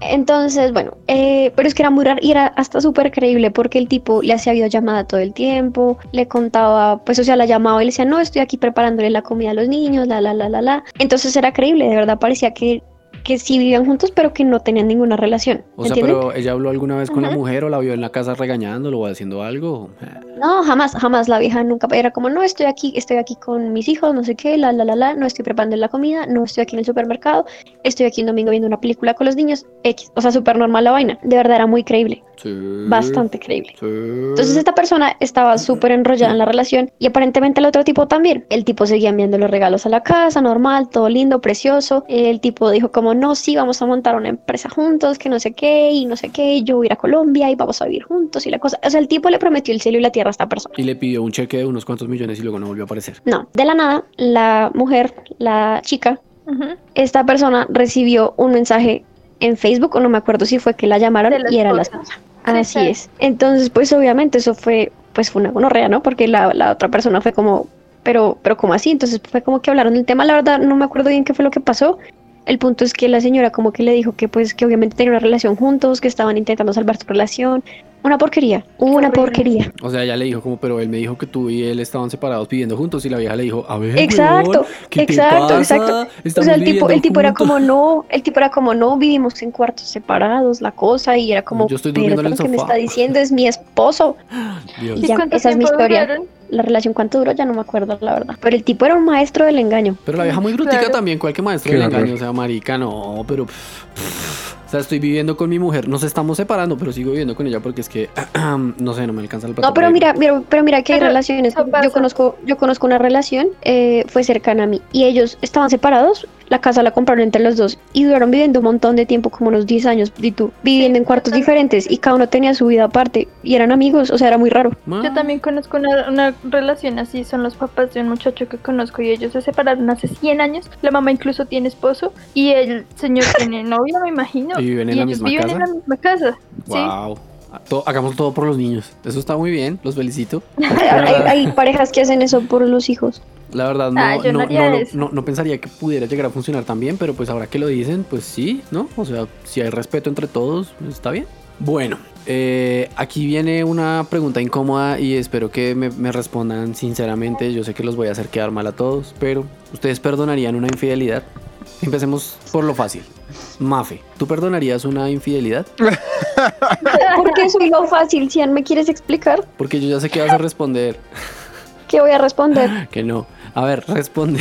Entonces, bueno, eh, pero es que era muy raro y era hasta súper creíble porque el tipo le hacía videollamada todo el tiempo, le contaba, pues o sea, la llamaba y le decía, no, estoy aquí preparándole la comida a los niños, la, la, la, la, la. Entonces era creíble, de verdad parecía que, que sí vivían juntos, pero que no tenían ninguna relación. O sea, ¿entienden? pero ella habló alguna vez con la mujer o la vio en la casa regañándolo o haciendo algo. No, jamás, jamás la vieja nunca era como, no, estoy aquí, estoy aquí con mis hijos, no sé qué, la, la, la, la, no estoy preparando la comida, no estoy aquí en el supermercado, estoy aquí un domingo viendo una película con los niños, X, o sea, súper normal la vaina, de verdad era muy creíble. Sí. bastante creíble. Sí. Entonces esta persona estaba súper enrollada en la relación y aparentemente el otro tipo también. El tipo seguía enviando los regalos a la casa, normal, todo lindo, precioso. El tipo dijo como, no, sí, vamos a montar una empresa juntos, que no sé qué, y no sé qué, y yo voy a ir a Colombia y vamos a vivir juntos y la cosa. O sea, el tipo le prometió el cielo y la tierra a esta persona. Y le pidió un cheque de unos cuantos millones y luego no volvió a aparecer. No, de la nada, la mujer, la chica, esta persona recibió un mensaje en Facebook, o no me acuerdo si fue que la llamaron y era la esposa. Sí, Así es. Entonces, pues obviamente eso fue, pues fue una gonorrea, ¿no? Porque la, la otra persona fue como, pero, pero como así, entonces fue como que hablaron del tema, la verdad no me acuerdo bien qué fue lo que pasó. El punto es que la señora como que le dijo que pues que obviamente tenían una relación juntos, que estaban intentando salvar su relación. Una porquería, una porquería. O sea, ella le dijo como, pero él me dijo que tú y él estaban separados viviendo juntos y la vieja le dijo, a ver, Exacto, huevón, ¿qué te exacto, pasa? exacto. O sea, el tipo, el tipo era juntos". como no, el tipo era como no, vivimos en cuartos separados, la cosa, y era como, Yo estoy pero lo el que me sofá". está diciendo es mi esposo. Dios. Y ¿Y ya, cuánto esa es mi tiempo historia. duraron? La relación cuánto duró ya no me acuerdo, la verdad. Pero el tipo era un maestro del engaño. Pero la vieja muy brutica Claro. también, cualquier maestro Qué del horror. engaño, o sea, marica, no, pero... O sea, estoy viviendo con mi mujer, nos estamos separando, pero sigo viviendo con ella porque es que, no sé, no me alcanza el plato No, pero mira, mira, pero mira que hay Pero relaciones. Yo conozco, yo conozco una relación, eh, fue cercana a mí, y ellos estaban separados. La casa la compraron entre los dos y duraron viviendo un montón de tiempo, como unos 10 años, y tú, viviendo en cuartos diferentes y cada uno tenía su vida aparte y eran amigos, o sea, era muy raro. Yo también conozco una, una relación así, son los papás de un muchacho que conozco y ellos se separaron hace 100 años, la mamá incluso tiene esposo y el señor tiene novia, me imagino. ¿Y viven en la ellos misma viven casa? en la misma casa. Sí. Wow. To- hagamos todo por los niños. Eso está muy bien, los felicito. hay, hay parejas que hacen eso por los hijos. La verdad, no, Ah, no no, no lo- eso. no- no pensaría que pudiera llegar a funcionar tan bien, pero pues ahora que lo dicen, pues sí, ¿no? O sea, si hay respeto entre todos, pues, está bien. Bueno, eh, aquí viene una pregunta incómoda y espero que me, me respondan sinceramente. Yo sé que los voy a hacer quedar mal a todos, pero ¿ustedes perdonarían una infidelidad? Empecemos por lo fácil. Mafe, ¿tú perdonarías una infidelidad? ¿Por qué soy lo fácil? Cian, ¿me quieres explicar? Porque yo ya sé que vas a responder ¿Qué voy a responder? que no. A ver, responde.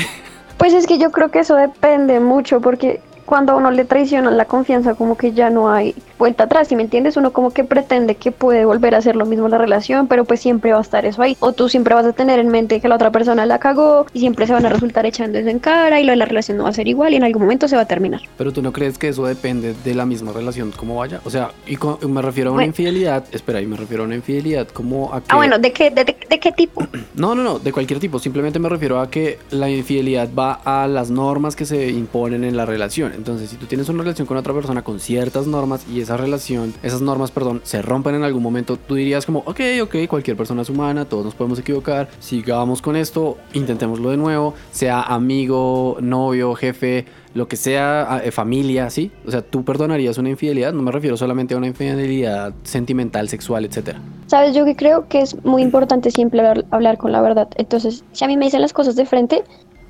Pues es que yo creo que eso depende mucho porque cuando a uno le traicionan la confianza como que ya no hay vuelta atrás, si me entiendes? Uno como que pretende que puede volver a hacer lo mismo en la relación, pero pues siempre va a estar eso ahí. O tú siempre vas a tener en mente que la otra persona la cagó y siempre se van a resultar echando eso en cara y lo de la relación no va a ser igual y en algún momento se va a terminar. Pero tú no crees que eso depende de la misma relación como vaya. O sea, y me refiero a una Bueno. infidelidad. Espera, y me refiero a una infidelidad como a que. Ah, bueno, ¿de qué, de, de- de qué tipo? No, no, no, de cualquier tipo. Simplemente me refiero a que la infidelidad va a las normas que se imponen en la relación. Entonces, si tú tienes una relación con otra persona con ciertas normas y esa relación, esas normas, perdón, se rompen en algún momento, tú dirías como, ok, ok, cualquier persona es humana, todos nos podemos equivocar, sigamos con esto, intentémoslo de nuevo, sea amigo, novio, jefe, lo que sea, eh, familia, ¿sí? O sea, tú perdonarías una infidelidad, no me refiero solamente a una infidelidad sentimental, sexual, etcétera. Sabes, yo que creo que es muy importante siempre hablar con la verdad. Entonces, si a mí me dicen las cosas de frente,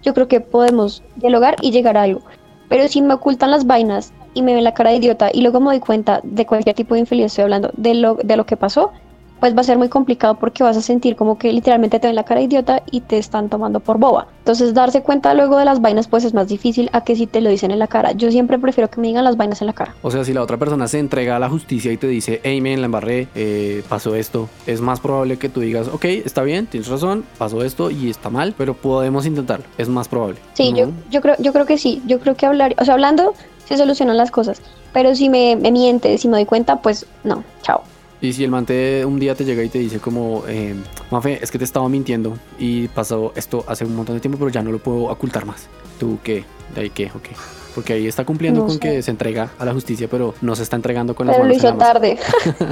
yo creo que podemos dialogar y llegar a algo. Pero si me ocultan las vainas y me ven la cara de idiota y luego me doy cuenta de cualquier tipo de infidelidad, estoy hablando de lo, de lo que pasó, pues va a ser muy complicado porque vas a sentir como que literalmente te ven la cara de idiota y te están tomando por boba. Entonces, darse cuenta luego de las vainas, pues es más difícil a que si te lo dicen en la cara. Yo siempre prefiero que me digan las vainas en la cara. O sea, si la otra persona se entrega a la justicia y te dice, hey, men, la embarré, eh, pasó esto, es más probable que tú digas, ok, está bien, tienes razón, pasó esto y está mal, pero podemos intentarlo. Es más probable. Sí, ¿no? yo, yo, creo, yo creo que sí. Yo creo que hablar, o sea, hablando se solucionan las cosas. Pero si me, me miente, si me doy cuenta, pues no, chao. Y si el man te- un día te llega y te dice como, eh, Mafe, es que te estaba mintiendo y pasó esto hace un montón de tiempo, pero ya no lo puedo ocultar más. ¿Tú qué? ¿De ahí qué? Ok. Porque ahí está cumpliendo No con sé. que se entrega a la justicia, pero no se está entregando con las Pero lo hizo la tarde.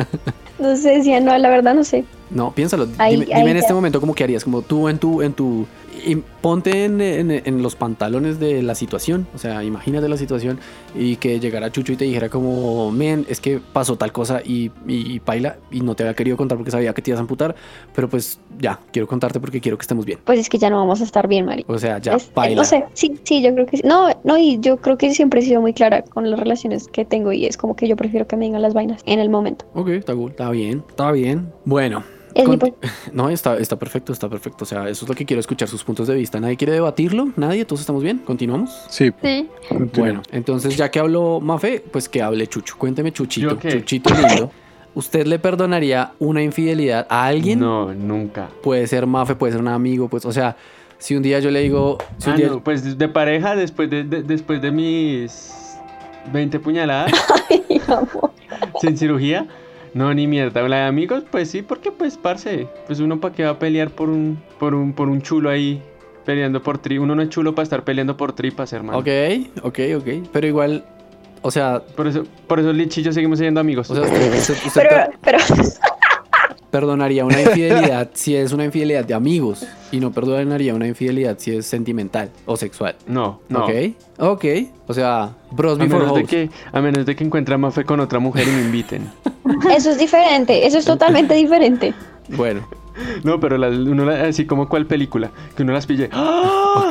no sé, decía, no, la verdad no sé. No, piénsalo. Ahí- dime ahí dime en este momento cómo que harías, como tú en tu, en tu, y ponte en, en- en los pantalones de la situación. O sea, imagínate la situación y que llegara Chucho y te dijera como, men, es que pasó tal cosa y, y, y paila y no te había querido contar porque sabía que te ibas a amputar, pero pues ya, quiero contarte porque quiero que estemos bien. Pues es que ya no vamos a estar bien, Mari. O sea, ya, Es- eh, paila. no sé, sí, sí, yo creo que sí. No, no, y yo creo que siempre he sido muy clara con las relaciones que tengo y es como que yo prefiero que me digan las vainas en el momento. Ok, está cool, está bien, está bien. Bueno. Es. No, está, está perfecto, está perfecto. O sea, eso es lo que quiero escuchar, sus puntos de vista. ¿Nadie quiere debatirlo? ¿Nadie? ¿Todos estamos bien? ¿Continuamos? Sí. Sí. Bueno, entonces ya que habló Mafe, pues que hable Chucho. Cuénteme, Chuchito. ¿Yo qué? Chuchito lindo. ¿usted le perdonaría una infidelidad a alguien? No, nunca. Puede ser Mafe, puede ser un amigo, pues, o sea, si un día yo le digo, si un Ah, día- no, pues de pareja, después de, de- después de mis 20 puñaladas, Ay, amor. sin cirugía, no, ni mierda. La de amigos, pues sí, porque pues, parce, pues uno para qué va a pelear por un, por un, por un chulo ahí, peleando por tri. Uno no es chulo para estar peleando por tripas, hermano. Ok, ok, ok. Pero igual, o sea, Por eso, por eso Lichi y yo seguimos siendo amigos. o sea, usted, usted- usted Pero, per- pero, perdonaría una infidelidad si es una infidelidad de amigos y no perdonaría una infidelidad si es sentimental o sexual. no, no. Ok, ok. O sea, bros A before menos, de que, a menos de que encuentre a Mafe con otra mujer y me inviten. eso es diferente, eso es totalmente diferente. Bueno, No, pero las- uno la- así como cuál película, que uno las pille. ¡Ah!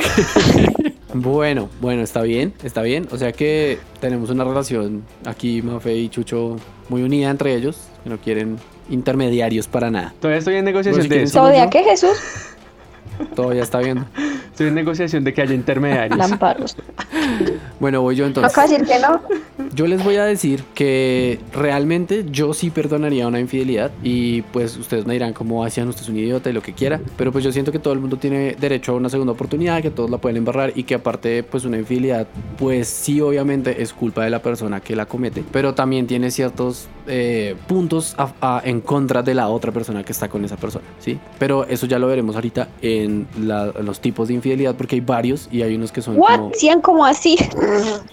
bueno, bueno, está bien, está bien. O sea que tenemos una relación aquí, Mafe y Chucho, muy unida entre ellos, que no quieren intermediarios para nada. Todavía estoy en negociación de eso. ¿Todavía qué, Jesús? Todavía está viendo. Estoy en negociación de que haya intermediarios. Lamparos. Bueno, voy yo No entonces. de decir que no. Yo les voy a decir que realmente yo sí perdonaría una infidelidad y pues ustedes me dirán cómo hacían usted es un idiota y lo que quiera, pero pues yo siento que todo el mundo tiene derecho a una segunda oportunidad, que todos la pueden embarrar y que aparte pues una infidelidad pues sí obviamente es culpa de la persona que la comete, pero también tiene ciertos eh, puntos a- a- en contra de la otra persona que está con esa persona, ¿sí? Pero eso ya lo veremos ahorita en, la- en los tipos de infidelidad porque hay varios y hay unos que son como What? Sean como así.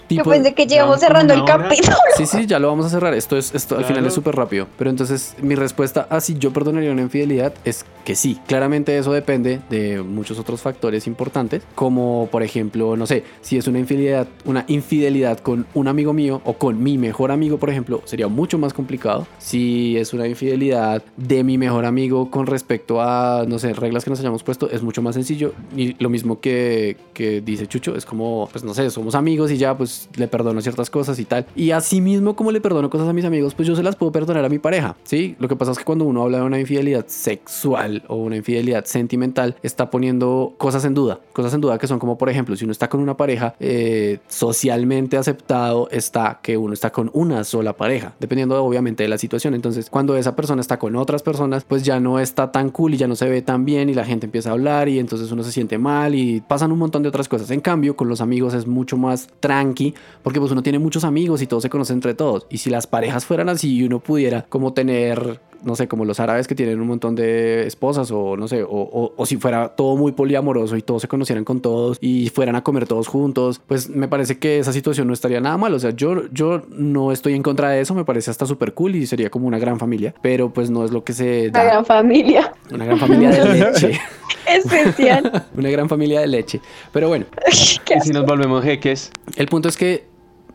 Yo pensé que llevamos como cerrando el capítulo. Sí, sí, ya lo vamos a cerrar. Esto es, esto al final es súper rápido. Pero entonces, mi respuesta a si yo perdonaría una infidelidad es que sí. Claramente eso depende de muchos otros factores importantes, como por ejemplo, no sé, si es una infidelidad, una infidelidad con un amigo mío o con mi mejor amigo, por ejemplo, sería mucho más complicado. Si es una infidelidad de mi mejor amigo con respecto a, no sé, reglas que nos hayamos puesto, es mucho más sencillo. Y lo mismo que, dice Chucho, es como, pues no sé, somos amigos y ya, pues le perdono ciertas cosas y tal. Y así mismo como le perdono cosas a mis amigos, pues yo se las puedo perdonar a mi pareja, ¿sí? Lo que pasa es que cuando uno habla de una infidelidad sexual o una infidelidad sentimental, está poniendo cosas en duda. Cosas en duda que son como, por ejemplo, si uno está con una pareja, eh, socialmente aceptado está que uno está con una sola pareja, dependiendo obviamente de la situación. Entonces, cuando esa persona está con otras personas, pues ya no está tan cool y ya no se ve tan bien y la gente empieza a hablar y entonces uno se siente mal y pasan un montón de otras cosas. En cambio, con los amigos es mucho más tranqui porque pues uno tiene muchos amigos y todos se conocen entre todos. Y si las parejas fueran así y uno pudiera como tener no sé, como los árabes que tienen un montón de esposas o no sé, o, o- o si fuera todo muy poliamoroso y todos se conocieran con todos y fueran a comer todos juntos, pues me parece que esa situación no estaría nada mal. O sea, yo, yo no estoy en contra de eso, me parece hasta súper cool y sería como una gran familia, pero pues no es lo que se Una da. gran familia. Una gran familia de leche. Especial. Una gran familia de leche. Pero bueno, Qué Y si nos volvemos jeques, el punto es que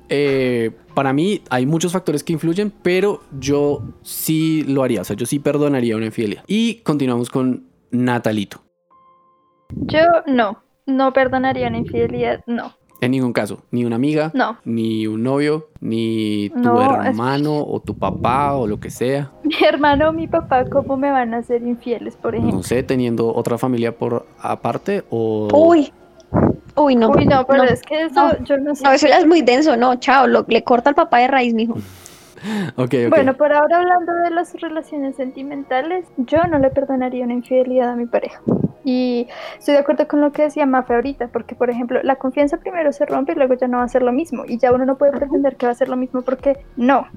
eh, para mí hay muchos factores que influyen, pero yo sí lo haría. O sea, yo sí perdonaría una infidelidad. Y continuamos con Natalito. Yo no, no perdonaría una infidelidad, no, En ningún caso, ni una amiga, no. ni un novio, ni tu No, es- hermano o tu papá o lo que sea. Mi hermano o mi papá, ¿cómo me van a ser infieles, por ejemplo? No sé, teniendo otra familia por aparte o... Uy. Uy, no. Uy, no, pero no. es que eso, No. yo no sé. No, eso ya es muy denso, no, chao, lo- le corta el papá de raíz, mijo. Ok, ok. Bueno, por ahora hablando de las relaciones sentimentales, yo no le perdonaría una infidelidad a mi pareja. Y estoy de acuerdo con lo que decía Mafe ahorita, porque por ejemplo, la confianza primero se rompe y luego ya no va a ser lo mismo. Y ya uno no puede pretender que va a ser lo mismo porque no,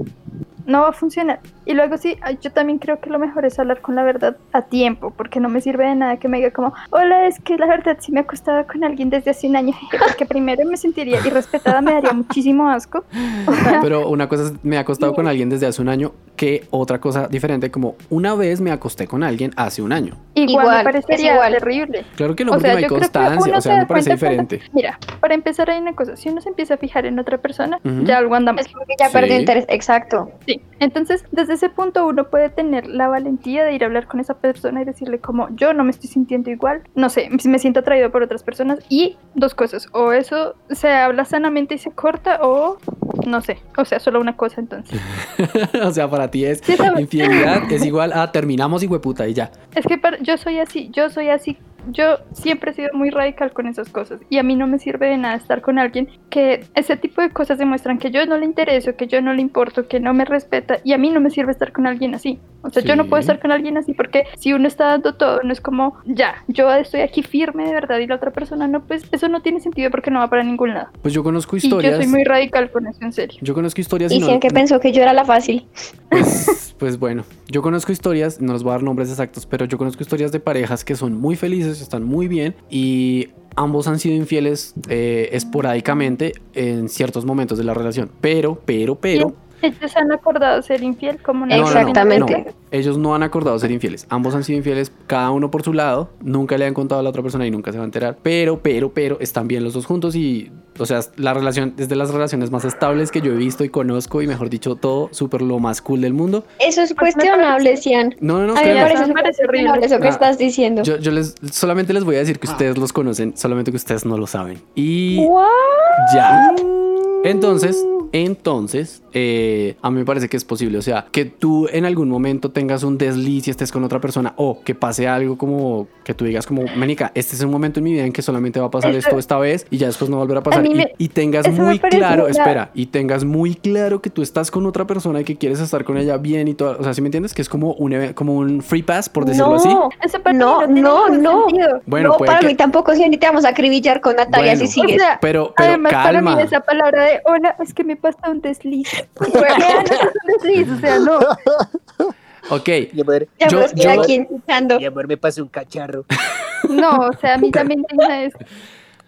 no va a funcionar. Y luego sí, yo también creo que lo mejor es hablar con la verdad a tiempo, porque no me sirve de nada que me diga como, hola, es que la verdad sí me he acostado con alguien desde hace un año, porque primero me sentiría irrespetada, me daría muchísimo asco. O sea, Pero una cosa es, me he acostado con alguien desde hace un año, que otra cosa diferente, como una vez me acosté con alguien hace un año. igual, Igual, me parecería es igual. terrible. Claro que no, O porque sea, no hay constancia, o sea, se me parece cuando- diferente. Mira, para empezar hay una cosa, si uno se empieza a fijar en otra persona, ya algo anda mal. Es porque ya Sí. perdió interés, exacto. Sí. Entonces, desde ese punto uno puede tener la valentía de ir a hablar con esa persona y decirle como, yo no me estoy sintiendo igual, no sé, me siento atraído por otras personas y dos cosas, o eso se habla sanamente y se corta o no sé, o sea, solo una cosa entonces. o sea, para ti es Sí, infidelidad es igual a terminamos y hueputa y ya. Es que para- yo soy así, yo soy así. Yo siempre he sido muy radical con esas cosas y a mí no me sirve de nada estar con alguien porque ese tipo de cosas demuestran que yo no le intereso, que yo no le importo, que no me respeta y a mí no me sirve estar con alguien así. O sea, yo no puedo estar con alguien así porque si uno está dando todo, no es como, ya, yo estoy aquí firme de verdad y la otra persona no, pues eso no tiene sentido porque no va para ningún lado. Pues yo conozco Y yo historias. soy muy radical con eso, en serio. Yo conozco historias y, Y no- siempre pensó que yo era la fácil. Pues, pues bueno, yo conozco historias, no les voy a dar nombres exactos, pero yo conozco historias de parejas que son muy felices, están muy bien y ambos han sido infieles eh, esporádicamente en ciertos momentos de la relación. Pero, pero, pero... Ellos han acordado ser infiel como No, no, no, Exactamente. no. Ellos no han acordado ser infieles. Ambos han sido infieles, cada uno por su lado. Nunca le han contado a la otra persona y nunca se va a enterar. Pero, pero, pero, están bien los dos juntos y, o sea, la relación es de las relaciones más estables que yo he visto y conozco y, mejor dicho, todo súper lo más cool del mundo. Eso es cuestionable, Cian. No, no, no, A mí me parece Me parece horrible. eso que Ah. estás diciendo. Yo, yo les solamente les voy a decir que ustedes los conocen, solamente que ustedes no lo saben. Y What? ya. Entonces, entonces, eh, a mí me parece que es posible. O sea, que tú en algún momento tengas un desliz y estés con otra persona o que pase algo como que tú digas como, Menica, este es un momento en mi vida en que solamente va a pasar esto esta vez y ya después no va a volver a pasar. mí Y, me- y tengas muy claro, una- espera, y tengas muy claro que tú estás con otra persona y que quieres estar con ella bien y todo. O sea, ¿sí me entiendes? Que es como un, como un free pass, por decirlo no, así. No, no, no, no. Bueno, no, para que- mí tampoco, si te vamos a acribillar con Natalia Bueno. si sigues. O sea, Pero, pero Además, calma. para mí esa palabra de hola es que me pasa un desliz. Bueno, no es un desliz, o sea, no. Ok, Mi amor, ya yo- yo- aquí escuchando. mi amor, me pasó un cacharro. No, o sea, a mí también me indigna eso.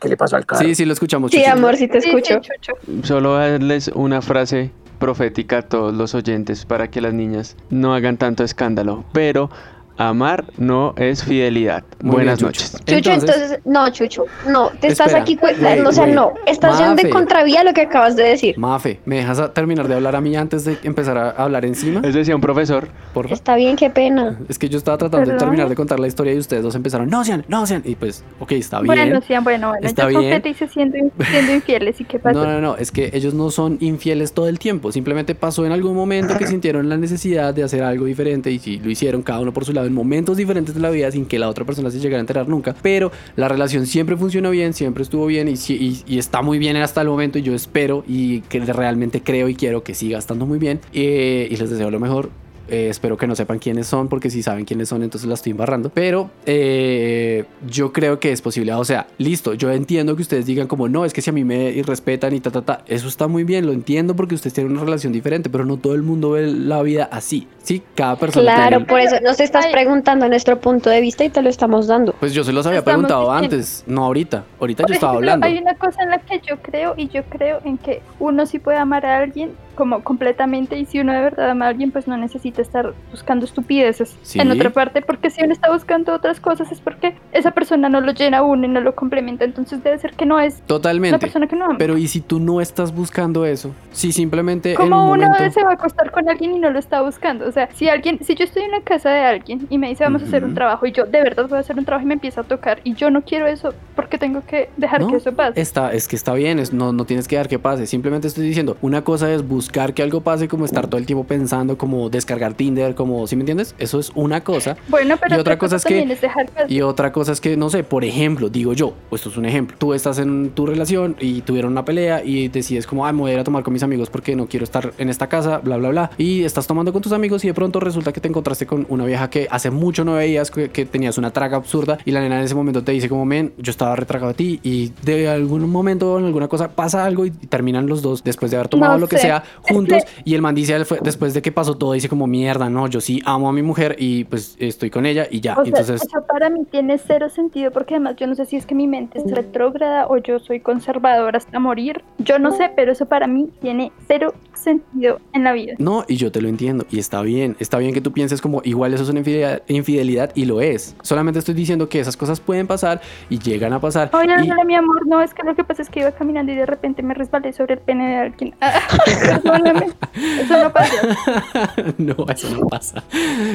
¿Qué le pasó al carro? sí, sí, lo escuchamos. Sí, Chuchito. amor, si te Sí, escucho. sí, Chucho. Solo darles una frase profética a todos los oyentes para que las niñas no hagan tanto escándalo. Pero amar no es fidelidad. Muy Buenas bien, Chucho. noches. Chucho, Entonces- entonces, no, Chucho, no, te estás aquí, wait, o sea, no, estás yendo de contravía a lo que acabas de decir. Mafe, ¿me dejas a- terminar de hablar a mí antes de empezar a hablar encima? Eso decía un profesor. Por. Está bien, qué pena. Es que yo estaba tratando de terminar de contar la historia y ustedes dos empezaron, no sean, no sean. Y pues, ok, está bien. Bueno, sí, bueno, bueno. Está Yo bien. dice siendo, siendo infieles y qué pasa. No, no, no, es que ellos no son infieles todo el tiempo. Simplemente pasó en algún momento que sintieron la necesidad de hacer algo diferente y sí, lo hicieron cada uno por su lado en momentos diferentes de la vida sin que la otra persona se llegara a enterar nunca. Pero la relación siempre funcionó bien, siempre estuvo bien y, está muy bien hasta el momento. Y yo espero y que realmente creo y quiero que siga estando muy bien. Eh, y les deseo lo mejor. Eh, espero que no sepan quiénes son, porque si saben quiénes son, entonces la estoy embarrando. Pero eh, yo creo que es posible. O sea, listo, yo entiendo que ustedes digan como no, es que si a mí me irrespetan y ta, ta, ta, eso está muy bien, lo entiendo porque ustedes tienen una relación diferente, pero no todo el mundo ve la vida así. Sí, cada persona Claro, tiene- por eso nos estás preguntando nuestro punto de vista y te lo estamos dando. Pues yo se los había Estamos preguntado diciendo- antes, no ahorita. Ahorita Por yo estaba ejemplo, hablando. Hay una cosa en la que yo creo y yo creo en que uno sí puede amar a alguien como completamente y si uno de verdad ama a alguien pues no necesita estar buscando estupideces Sí. en otra parte porque si uno está buscando otras cosas es porque esa persona no lo llena a uno y no lo complementa entonces debe ser que no es una Totalmente. persona que no ama. Pero ¿y si tú no estás buscando eso? Si simplemente en un como uno momento... se va a acostar con alguien y no lo está buscando. O sea, si alguien, si yo estoy en la casa de alguien y me dice vamos a hacer un trabajo y yo de verdad voy a hacer un trabajo y me empieza a tocar y yo no quiero eso porque tengo que dejar No, que eso pase. Está, es que está bien, es- no, no tienes que dar que pase. Simplemente estoy diciendo, una cosa es buscar que algo pase, como estar todo el tiempo pensando, como descargar Tinder, como, ¿sí me entiendes? Eso es una cosa. Bueno, pero Y otra cosa es que- también es dejar que Y otra cosa es que, no sé, por ejemplo, digo yo, o esto es un ejemplo, tú estás en tu relación y tuvieron una pelea y decides como, ay, me voy a ir a tomar con mis amigos porque no quiero estar en esta casa, bla, bla, bla. Y estás tomando con tus amigos y de pronto resulta que te encontraste con una vieja que hace mucho no veías, que, que tenías una traga absurda y la nena en ese momento te dice como, men, yo estaba retragado a ti y de algún momento en alguna cosa pasa algo y terminan los dos después de haber tomado No lo que sea juntos y el man dice, después de que pasó todo, dice como, mierda, no, yo sí amo a mi mujer y pues estoy con ella y ya. O sea, Entonces... eso para mí tiene cero sentido porque además yo no sé si es que mi mente es retrógrada o yo soy conservadora hasta morir. Yo no sé, pero eso para mí tiene cero sentido en la vida. No, y yo te lo entiendo, y está bien, está bien que tú pienses como igual eso es una infidelidad, infidelidad y lo es. Solamente estoy diciendo que esas cosas pueden pasar y llegan a pasar. Oye, y- hola, mi amor, no, es que lo que pasa es que iba caminando y de repente me resbalé sobre el pene de alguien. Perdóname, eso no pasa. no, eso no pasa.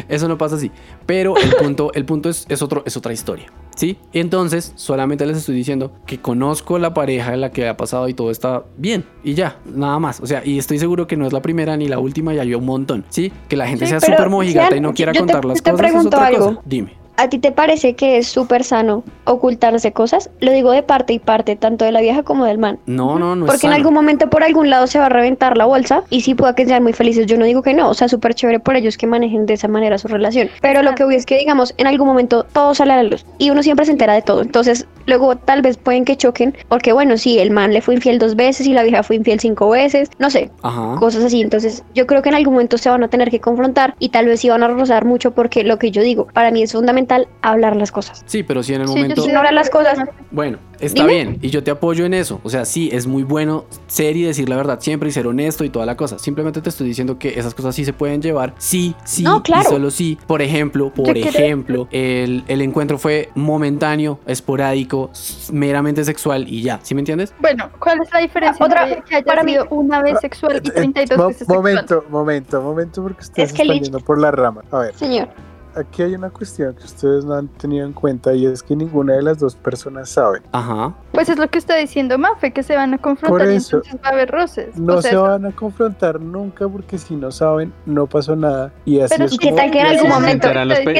Eso no pasa así. Pero el punto, el punto es, es, otro, es otra historia. ¿Sí? Entonces, solamente les estoy diciendo que conozco la pareja en la que ha pasado y todo está bien. Y ya, nada más. O sea, y estoy seguro que no es la primera ni la última, ya hay un montón. ¿Sí? Que la gente Sí, sea súper mojigata y no quiera yo te- contar las te cosas es pregunto otra algo. cosa. Dime. ¿A ti te parece que es súper sano ocultarse cosas? Lo digo de parte y parte, tanto de la vieja como del man. No, no, no es Porque en sano. algún momento por algún lado se va a reventar la bolsa y sí pueda que sean muy felices. Yo no digo que no, o sea, súper chévere por ellos que manejen de esa manera su relación. Pero lo que voy es que, digamos, en algún momento todo sale a la luz y uno siempre se entera de todo. Entonces, luego tal vez pueden que choquen porque, bueno, sí, el man le fue infiel dos veces y la vieja fue infiel cinco veces, no sé, Ajá. cosas así. Entonces, yo creo que en algún momento se van a tener que confrontar y tal vez sí van a rozar mucho porque lo que yo digo, para mí es fundamental hablar las cosas. Sí, pero si en el Sí, momento... No hablan las cosas, Bueno, está Dime. bien y yo te apoyo en eso. O sea, sí, es muy bueno ser y decir la verdad siempre y ser honesto y toda la cosa. Simplemente te estoy diciendo que esas cosas sí se pueden llevar. Sí, sí No, claro. y solo sí. Por ejemplo, por Yo ejemplo, el, el encuentro fue momentáneo, esporádico, meramente sexual y ya. ¿Sí me entiendes? Bueno, ¿cuál es la diferencia Otra- entre que haya para mí- una vez sexual y Eh, 32 mo- veces sexual? momento, momento, momento, porque ustedes Es que están yendo por la rama. A ver, señor. Aquí hay una cuestión que ustedes no han tenido en cuenta y es que ninguna de las dos personas sabe. Ajá. Pues es lo que está diciendo Mafe, que se van a confrontar Por y eso. entonces va a haber roces. No O sea, se eso- van a confrontar nunca porque si no saben, no pasó nada. Y así Pero es ¿Y qué como- tal que en y algún es- momento- ¿Qué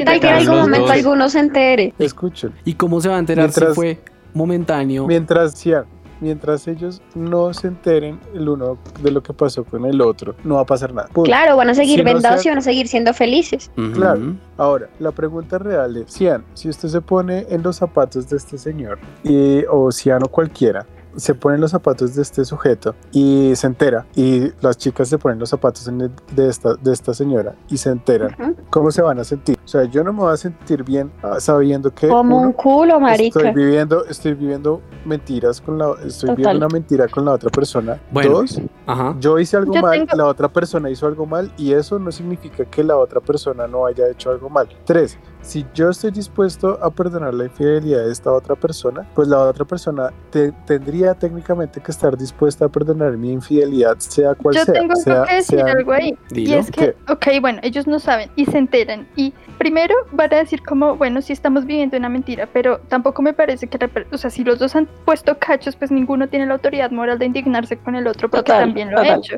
tal que en algún momento dos. alguno se entere? Escuchen, ¿Y cómo se va a enterar si Mientras- fue momentáneo? mientras, sí, mientras ellos no se enteren el uno de lo que pasó con el otro, no va a pasar nada. Punto. Claro, van a seguir Si no vendados se- y van a seguir siendo felices. Claro. Ahora, la pregunta real es, Cian, si usted se pone en los zapatos de este señor, y, o Cian o cualquiera, se pone en los zapatos de este sujeto y se entera, y las chicas se ponen los zapatos en el- de, esta, de esta señora y se enteran, Ujú. ¿cómo se van a sentir? O sea, yo no me voy a sentir bien ah, sabiendo que Como un uno, culo, marica. estoy viviendo, estoy viviendo mentiras con la, estoy Total. viviendo una mentira con la otra persona. Bueno. Dos, Ajá. yo hice algo Yo mal, tengo- la otra persona hizo algo mal y eso no significa que la otra persona no haya hecho algo mal. Tres, si yo estoy dispuesto a perdonar la infidelidad de esta otra persona, pues la otra persona te- tendría técnicamente que estar dispuesta a perdonar mi infidelidad, sea cual Yo sea. tengo sea, que decir sea- algo ahí. Y es que, ok, bueno, ellos no saben y se enteran. Y primero van a decir como, bueno, sí estamos viviendo una mentira, pero tampoco me parece que, la per- o sea, si los dos han puesto cachos, pues ninguno tiene la autoridad moral de indignarse con el otro porque Total, también lo ha hecho.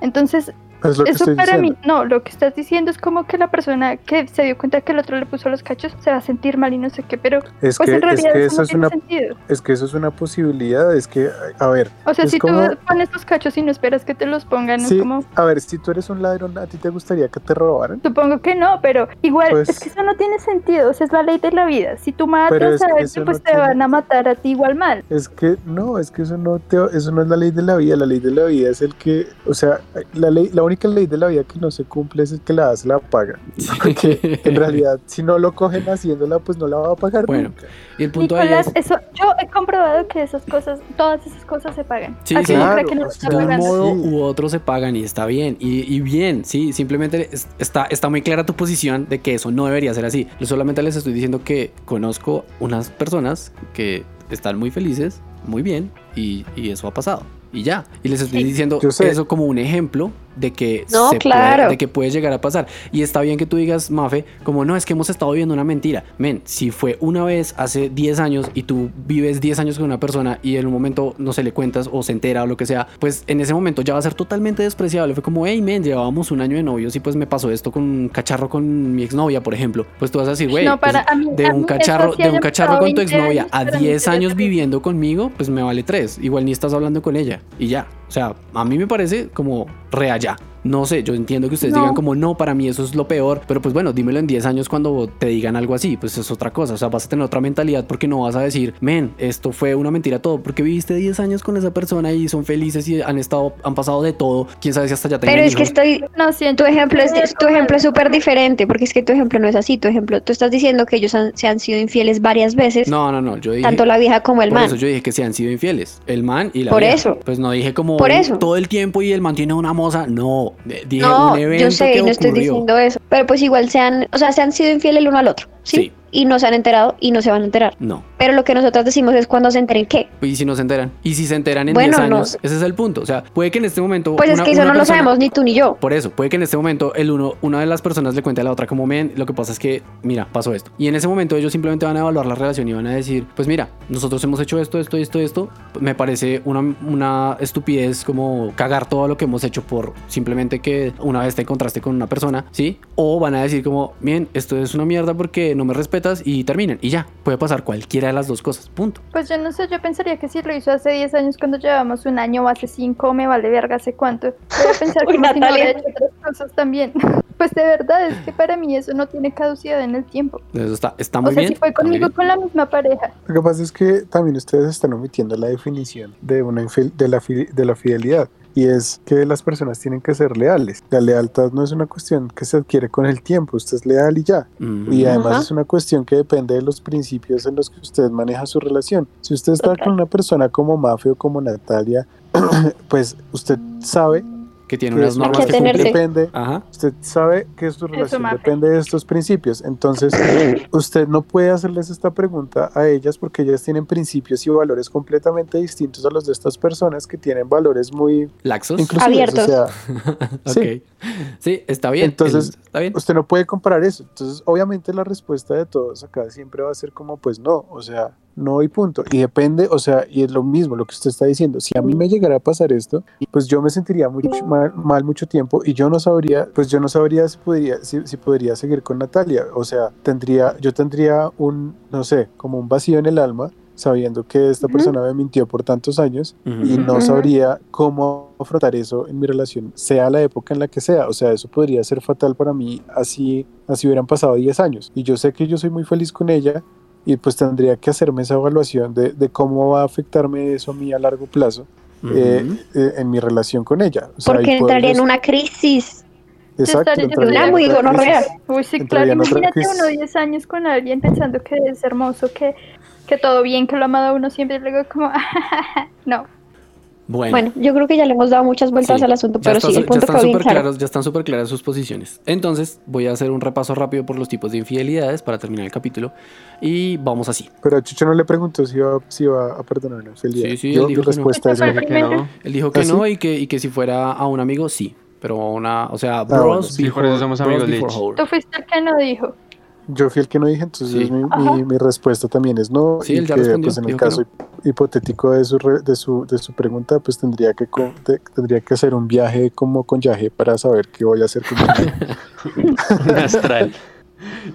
Entonces, es lo que eso para diciendo. mí, no, lo que estás diciendo es como que la persona que se dio cuenta que el otro le puso los cachos se va a sentir mal y no sé qué, pero Es pues que, en es que eso eso no es tiene una, sentido. es que eso es una posibilidad, es que, a ver, O sea, si como- tú pones los cachos y no esperas que te los pongan, Sí. es como... a ver, si tú eres un ladrón, ¿a ti te gustaría que te robaran? Supongo que no, pero igual Pues- es que eso no tiene sentido, o sea, es la ley de la vida. Si tú matas a alguien, pues no te tiene- van a matar a ti igual mal. Es que no, es que eso no te, eso no es la ley de la vida, la ley de la vida es el que, o sea, la ley, la única ley de la vida que no se cumple es el que la hace la paga. Porque en realidad, si no lo cogen haciéndola, pues no la va a pagar Bueno, nunca. Y el punto ahí Nicolás, es... eso, yo he comprobado que esas cosas, todas esas cosas se pagan. Sí, Así no Claro, que no de un modo Sí. u otro se pagan y está bien. Y, y bien, sí, simplemente es- está, está muy clara tu posición de que eso no debería ser así. Yo solamente les estoy diciendo que conozco unas personas que están muy felices, muy bien, y, y eso ha pasado. Y ya. Y les estoy diciendo eso como un ejemplo de que, No, se claro. puede, de que puede llegar a pasar. Y está bien que tú digas, Mafe, como no, es que hemos estado viviendo una mentira. Men, si fue una vez hace 10 años y tú vives 10 años con una persona y en un momento no se le cuentas o se entera o lo que sea, pues en ese momento ya va a ser totalmente despreciable. Fue como, hey, men, llevábamos un año de novios y pues me pasó esto con un cacharro con mi exnovia, por ejemplo. Pues tú vas a decir, güey, No, pues, de un cacharro, sí de un cacharro con tu 20 exnovia a para mí 10 sería años viviendo conmigo, pues me vale 3. Igual ni estás hablando con ella y ya. O sea, a mí me parece como re allá. No sé, yo entiendo que ustedes No. digan como no, para mí eso es lo peor, pero pues bueno, dímelo en 10 años cuando te digan algo así, pues es otra cosa, o sea, vas a tener otra mentalidad porque no vas a decir, men, esto fue una mentira todo, porque viviste 10 años con esa persona y son felices y han estado, han pasado de todo, quién sabe si hasta ya tengan Pero es que estoy, No, siento tu ejemplo es, tu ejemplo es súper diferente, porque es que tu ejemplo no es así. Tu ejemplo, tú estás diciendo que ellos han- se han sido infieles varias veces, No, no, no, yo dije... tanto la vieja como el por man. eso yo dije que se han sido infieles, el man y la Por vieja. eso. Pues no dije como Por eso. todo el tiempo y el man tiene una moza, no, eh, dije No, un evento yo sé, que no estoy diciendo eso. Pero pues igual se han, o sea, se han sido infieles el uno al otro, ¿sí? Sí. Y no se han enterado y no se van a enterar. No. Pero lo que nosotros decimos es cuando se enteren qué. ¿Y si no se enteran? ¿Y si se enteran en Bueno, 10 no años? Ese es el punto. O sea, puede que en este momento. Pues es que eso no lo sabemos ni tú ni yo. Por eso, puede que en este momento el uno, una de las personas le cuente a la otra como, men, lo que pasa es que, mira, pasó esto. Y en ese momento ellos simplemente van a evaluar la relación y van a decir, pues mira, nosotros hemos hecho esto, esto, esto, esto. Me parece una, una estupidez como cagar todo lo que hemos hecho por simplemente que una vez te encontraste con una persona, ¿sí? O van a decir como, bien, esto es una mierda porque no me respetas y terminan. Y ya, puede pasar cualquiera de las dos cosas, punto. Pues yo no sé, yo pensaría que si lo hizo hace 10 años cuando llevamos un año o hace 5, me vale verga hace cuánto. Voy a pensar Uy, como si no Natalia. hubiera hecho otras cosas también. Pues de verdad, es que para mí eso no tiene caducidad en el tiempo. Eso está, está muy o sea, bien. si fue conmigo bien. con la misma pareja. Lo que pasa es que también ustedes están omitiendo la definición de, una infel- de, la, fi- de la fidelidad. Y es que las personas tienen que ser leales. La lealtad no es una cuestión que se adquiere con el tiempo. Usted es leal y ya. Ujú. Y además es una cuestión que depende de los principios en los que usted maneja su relación. Si usted está con una persona como Mafia o como Natalia, pues usted sabe que tiene que unas normas que que depende Ajá. Usted sabe que su relación depende de estos principios, entonces usted no puede hacerles esta pregunta a ellas porque ellas tienen principios y valores completamente distintos a los de estas personas que tienen valores muy Laxos. Abiertos. O sea, sí. Sí, está bien. Entonces, el- está bien. usted no puede comparar eso. Entonces, obviamente la respuesta de todos acá siempre va a ser como, pues no, o sea, no y punto. Y depende, o sea, y es lo mismo lo que usted está diciendo. Si a mí me llegara a pasar esto, pues yo me sentiría muy mal, mal mucho tiempo y yo no sabría, pues yo no sabría si podría, si, si podría seguir con Natalia. O sea, tendría, yo tendría un, no sé, como un vacío en el alma sabiendo que esta persona me mintió por tantos años y no sabría cómo afrontar eso en mi relación, sea la época en la que sea. O sea, eso podría ser fatal para mí así, así hubieran pasado 10 años. Y yo sé que yo soy muy feliz con ella y pues tendría que hacerme esa evaluación de, de cómo va a afectarme eso a mí a largo plazo eh, eh, en mi relación con ella. O sea, Porque entraría en una crisis. Exacto, entraría en muy gonorrea. Uy, sí, claro, imagínate uno 10 años con alguien pensando que es hermoso, que, que todo bien, que lo ha amado uno siempre y luego como, no. Bueno. Bueno, yo creo que ya le hemos dado muchas vueltas Sí. al asunto, Ya pero está sí, el ya punto están quedó bien súper claro. claros, ya están súper claras sus posiciones. Entonces, voy a hacer un repaso rápido por los tipos de infidelidades para terminar el capítulo. Y vamos así. Pero a Chucho no le preguntó si iba, si iba a perdonar una infidelidad. Sí, sí, Yo, él dijo mi que no. respuesta es Dije que no. Él dijo que ¿Ah, no sí? y que, y que si fuera a un amigo, sí. Pero a una, o sea, bueno, bros sí, por eso somos bros amigos, before. Tú fuiste el que no dijo. Yo fui el que no dije, entonces Sí. mi, Ajá. mi, mi respuesta también es no. Sí, y él ya que, respondió, pues en el caso hipotético de su, re- de su de su pregunta, pues tendría que tendría que hacer un viaje como con Yaje para saber qué voy a hacer con. Un astral.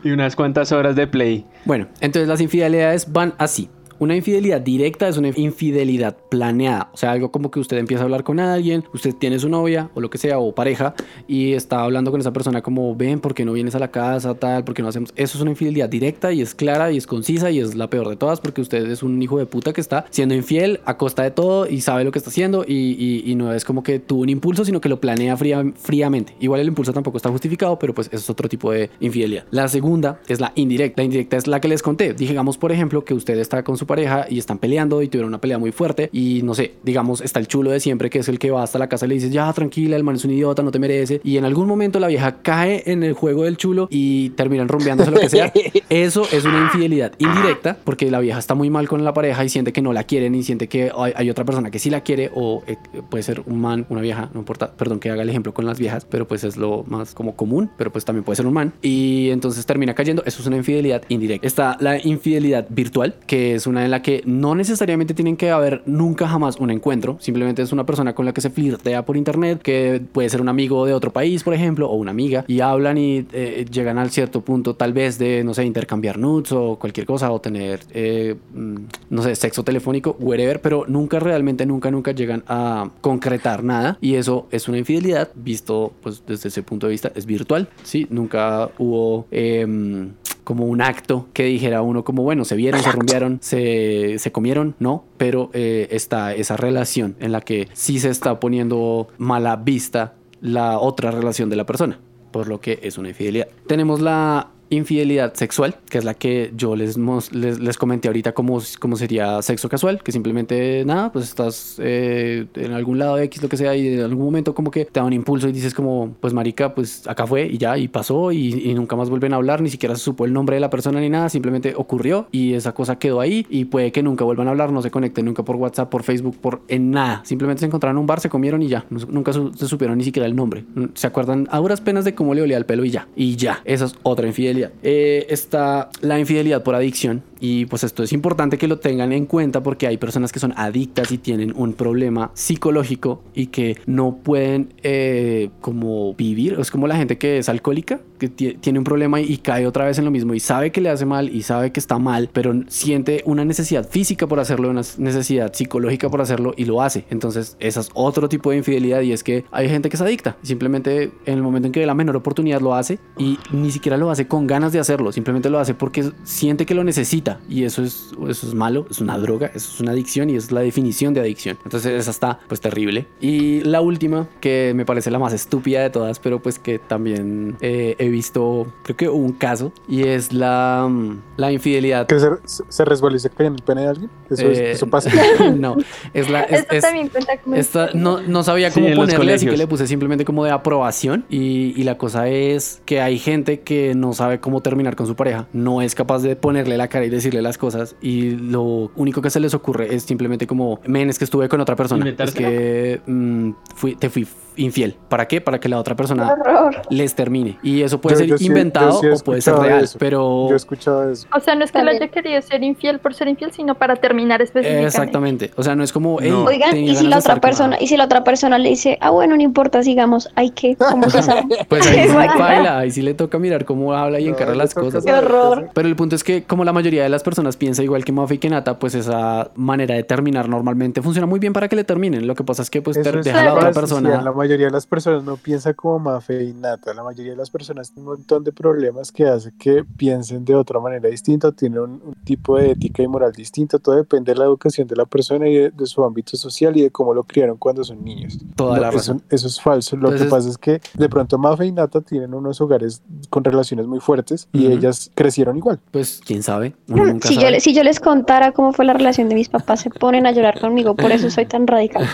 Y unas cuantas horas de play. Bueno, entonces las infidelidades van así. Una infidelidad directa es una infidelidad planeada. O sea, algo como que usted empieza a hablar con alguien, usted tiene su novia o lo que sea, o pareja, y está hablando con esa persona como, ven, ¿por qué no vienes a la casa? Tal, ¿por qué no hacemos? Eso es una infidelidad directa y es clara y es concisa y es la peor de todas porque usted es un hijo de puta que está siendo infiel a costa de todo y sabe lo que está haciendo y, no es como que tuvo un impulso, sino que lo planea fría- fríamente. Igual el impulso tampoco está justificado, pero pues eso es otro tipo de infidelidad. La segunda es la indirecta. La indirecta es la que les conté. Digamos, por ejemplo, que usted está con su pareja y están peleando y tuvieron una pelea muy fuerte y no sé, digamos, está el chulo de siempre que es el que va hasta la casa y le dice, ya tranquila, el man es un idiota, no te merece. Y en algún momento la vieja cae en el juego del chulo y terminan rumbeándose lo que sea. Eso es una infidelidad indirecta porque la vieja está muy mal con la pareja y siente que no la quieren y siente que hay, hay otra persona que sí la quiere o eh, puede ser un man, una vieja, no importa, perdón que haga el ejemplo con las viejas, pero pues es lo más como común, pero pues también puede ser un man y entonces termina cayendo, eso es una infidelidad indirecta. Está la infidelidad virtual, que es una en la que no necesariamente tienen que haber nunca jamás un encuentro, simplemente es una persona con la que se flirtea por internet, que puede ser un amigo de otro país, por ejemplo, o una amiga, y hablan y eh, llegan al cierto punto tal vez de, no sé, intercambiar nudes o cualquier cosa, o tener, eh, mm, no sé, sexo telefónico, whatever, pero nunca realmente, nunca, nunca llegan a concretar nada, y eso es una infidelidad, visto pues desde ese punto de vista, es virtual, ¿sí? Nunca hubo... em, como un acto que dijera uno como, bueno, se vieron, se rumbearon, se, se comieron, no, pero eh, está esa relación en la que sí se está poniendo mala vista la otra relación de la persona, por lo que es una infidelidad. Tenemos la infidelidad sexual, que es la que yo les, les, les comenté ahorita como, como sería sexo casual, que simplemente nada, pues estás eh, en algún lado X, lo que sea, y en algún momento como que te da un impulso y dices como, pues marica, pues acá fue y ya, y pasó, y, y nunca más vuelven a hablar, ni siquiera se supo el nombre de la persona ni nada, simplemente ocurrió y esa cosa quedó ahí y puede que nunca vuelvan a hablar, no se conecten nunca por WhatsApp, por Facebook, por en nada, simplemente se encontraron en un bar, se comieron y ya, nunca se supieron ni siquiera el nombre, se acuerdan a duras penas de cómo le olía el pelo y ya, y ya, esa es otra infidelidad. Eh, está la infidelidad por adicción y pues esto es importante que lo tengan en cuenta porque hay personas que son adictas y tienen un problema psicológico y que no pueden eh, como vivir. Es como la gente que es alcohólica, que ti- tiene un problema y cae otra vez en lo mismo y sabe que le hace mal y sabe que está mal, pero siente una necesidad física por hacerlo, una necesidad psicológica por hacerlo y lo hace. Entonces, esa es otro tipo de infidelidad y es que hay gente que es adicta. Simplemente en el momento en que ve la menor oportunidad lo hace y ni siquiera lo hace con ganas de hacerlo, simplemente lo hace porque siente que lo necesita y eso es, eso es malo, es una droga, eso es una adicción y es la definición de adicción. Entonces, esa está pues terrible. Y la última, que me parece la más estúpida de todas, pero pues que también eh, he visto, creo que hubo un caso y es la, mm, la infidelidad. Que se, se- resbaló y se cayó en el pene de alguien. Eso, es- Eh, eso pasa. no, es la... Es, Esto es- también cuenta como esta- no, no sabía Sí, cómo los ponerle, así que le puse simplemente como de aprobación. Y, y la cosa es que hay gente que no sabe cómo terminar con su pareja, no es capaz de ponerle la cara y decirle las cosas. Y lo único que se les ocurre es simplemente como, men, es que estuve con otra persona. Es que mm, fui, te fui infiel. ¿Para qué? Para que la otra persona Horror. les termine. Y eso puede Yo- ser yo inventado sí o puede ser real. eso. Pero Yo he escuchado eso. O sea, no es que También. haya querido ser infiel por ser infiel, sino para terminar específicamente. Exactamente. O sea, no es como. "Ey, No. Oigan, y si la otra persona, alguien". y si la otra persona le dice, ah bueno, no importa, sigamos, hay que, ¿cómo se sabe? Pues ahí sí baila, ahí sí le toca mirar cómo habla y No, encara las cosas. Qué horror. Pero el punto es que como la mayoría de las personas piensa igual que Mafe y que Nata, pues esa manera de terminar normalmente funciona muy bien para que le terminen. Lo que pasa es que pues te deja a la otra persona. La mayoría de las personas no piensa como Mafe y Nata. La mayoría de las personas tienen un montón de problemas que hace que piensen de otra manera distinta, tienen un, un tipo de ética y moral distinto. Todo depende de la educación de la persona y de, de su ámbito social y de cómo lo criaron cuando son niños. Toda No, la eso, razón. eso es falso. Lo Entonces- que pasa es que de pronto Mafe y Nata tienen unos hogares con relaciones muy fuertes y Ujú. ellas crecieron igual. Pues quién sabe, uno nunca Si yo, sabe. le- si yo les contara cómo fue la relación de mis papás, se ponen a llorar conmigo, por eso soy tan radical.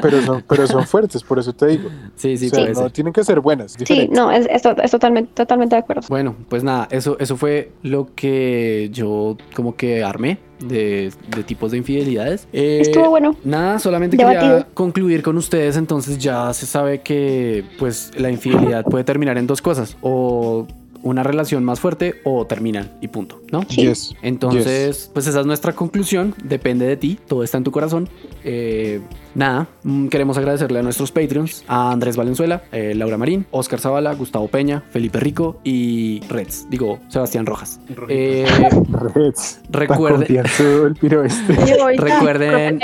Pero son, pero son fuertes, por eso te digo. Sí, sí, o sea, puede no ser. tienen que ser buenas. Sí, no, es, es, to- es totalmente, totalmente de acuerdo. Bueno, pues nada, eso, eso fue lo que yo como que armé de, de tipos de infidelidades. Eh, Estuvo bueno. Nada, solamente quería Debatido. concluir con ustedes, entonces ya se sabe que pues la infidelidad puede terminar en dos cosas, o una relación más fuerte o terminan y punto, ¿no? Sí. Yes. Entonces, pues esa es nuestra conclusión, depende de ti, todo está en tu corazón. Eh, nada, mm, queremos agradecerle a nuestros Patreons, a Andrés Valenzuela, eh, Laura Marín, Oscar Zavala, Gustavo Peña, Felipe Rico y Reds, digo Sebastián Rojas. Eh, Reds. Este. Recuerden-.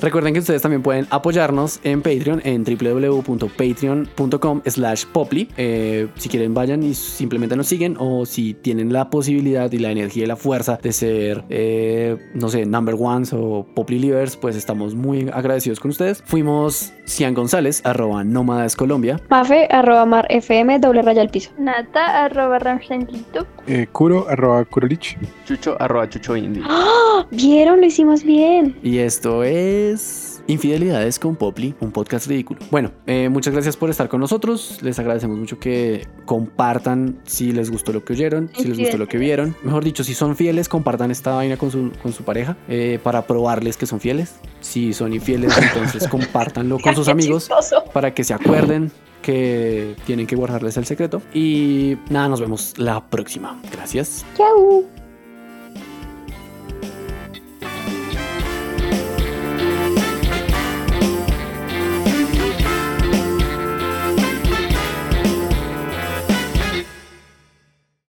Recuerden que ustedes también pueden apoyarnos en Patreon en www.patreon.com slash poply. Eh, si quieren vayan y simplemente nos siguen o si tienen la posibilidad y la energía y la fuerza de ser, eh, no sé, number ones o poply livers, pues estamos muy agradecidos con ustedes. Fuimos Cian González, arroba Nómadas Colombia. Mafe, arroba mar FM, doble raya al piso. Nata, arroba Ramstein YouTube. Eh, Kuro, arroba Kurolich. Chucho, arroba chucho indie. ¡Ah! ¿Vieron? Lo hicimos bien. Y esto es Infidelidades con Poply, un podcast ridículo. Bueno, eh, muchas gracias por estar con nosotros. Les agradecemos mucho que compartan si les gustó lo que oyeron, si les gustó lo que vieron. Mejor dicho, si son fieles, compartan esta vaina con su, con su pareja eh, para probarles que son fieles. Si son infieles, entonces compártanlo con sus amigos para que se acuerden que tienen que guardarles el secreto. Y nada, nos vemos la próxima. Gracias. Chau.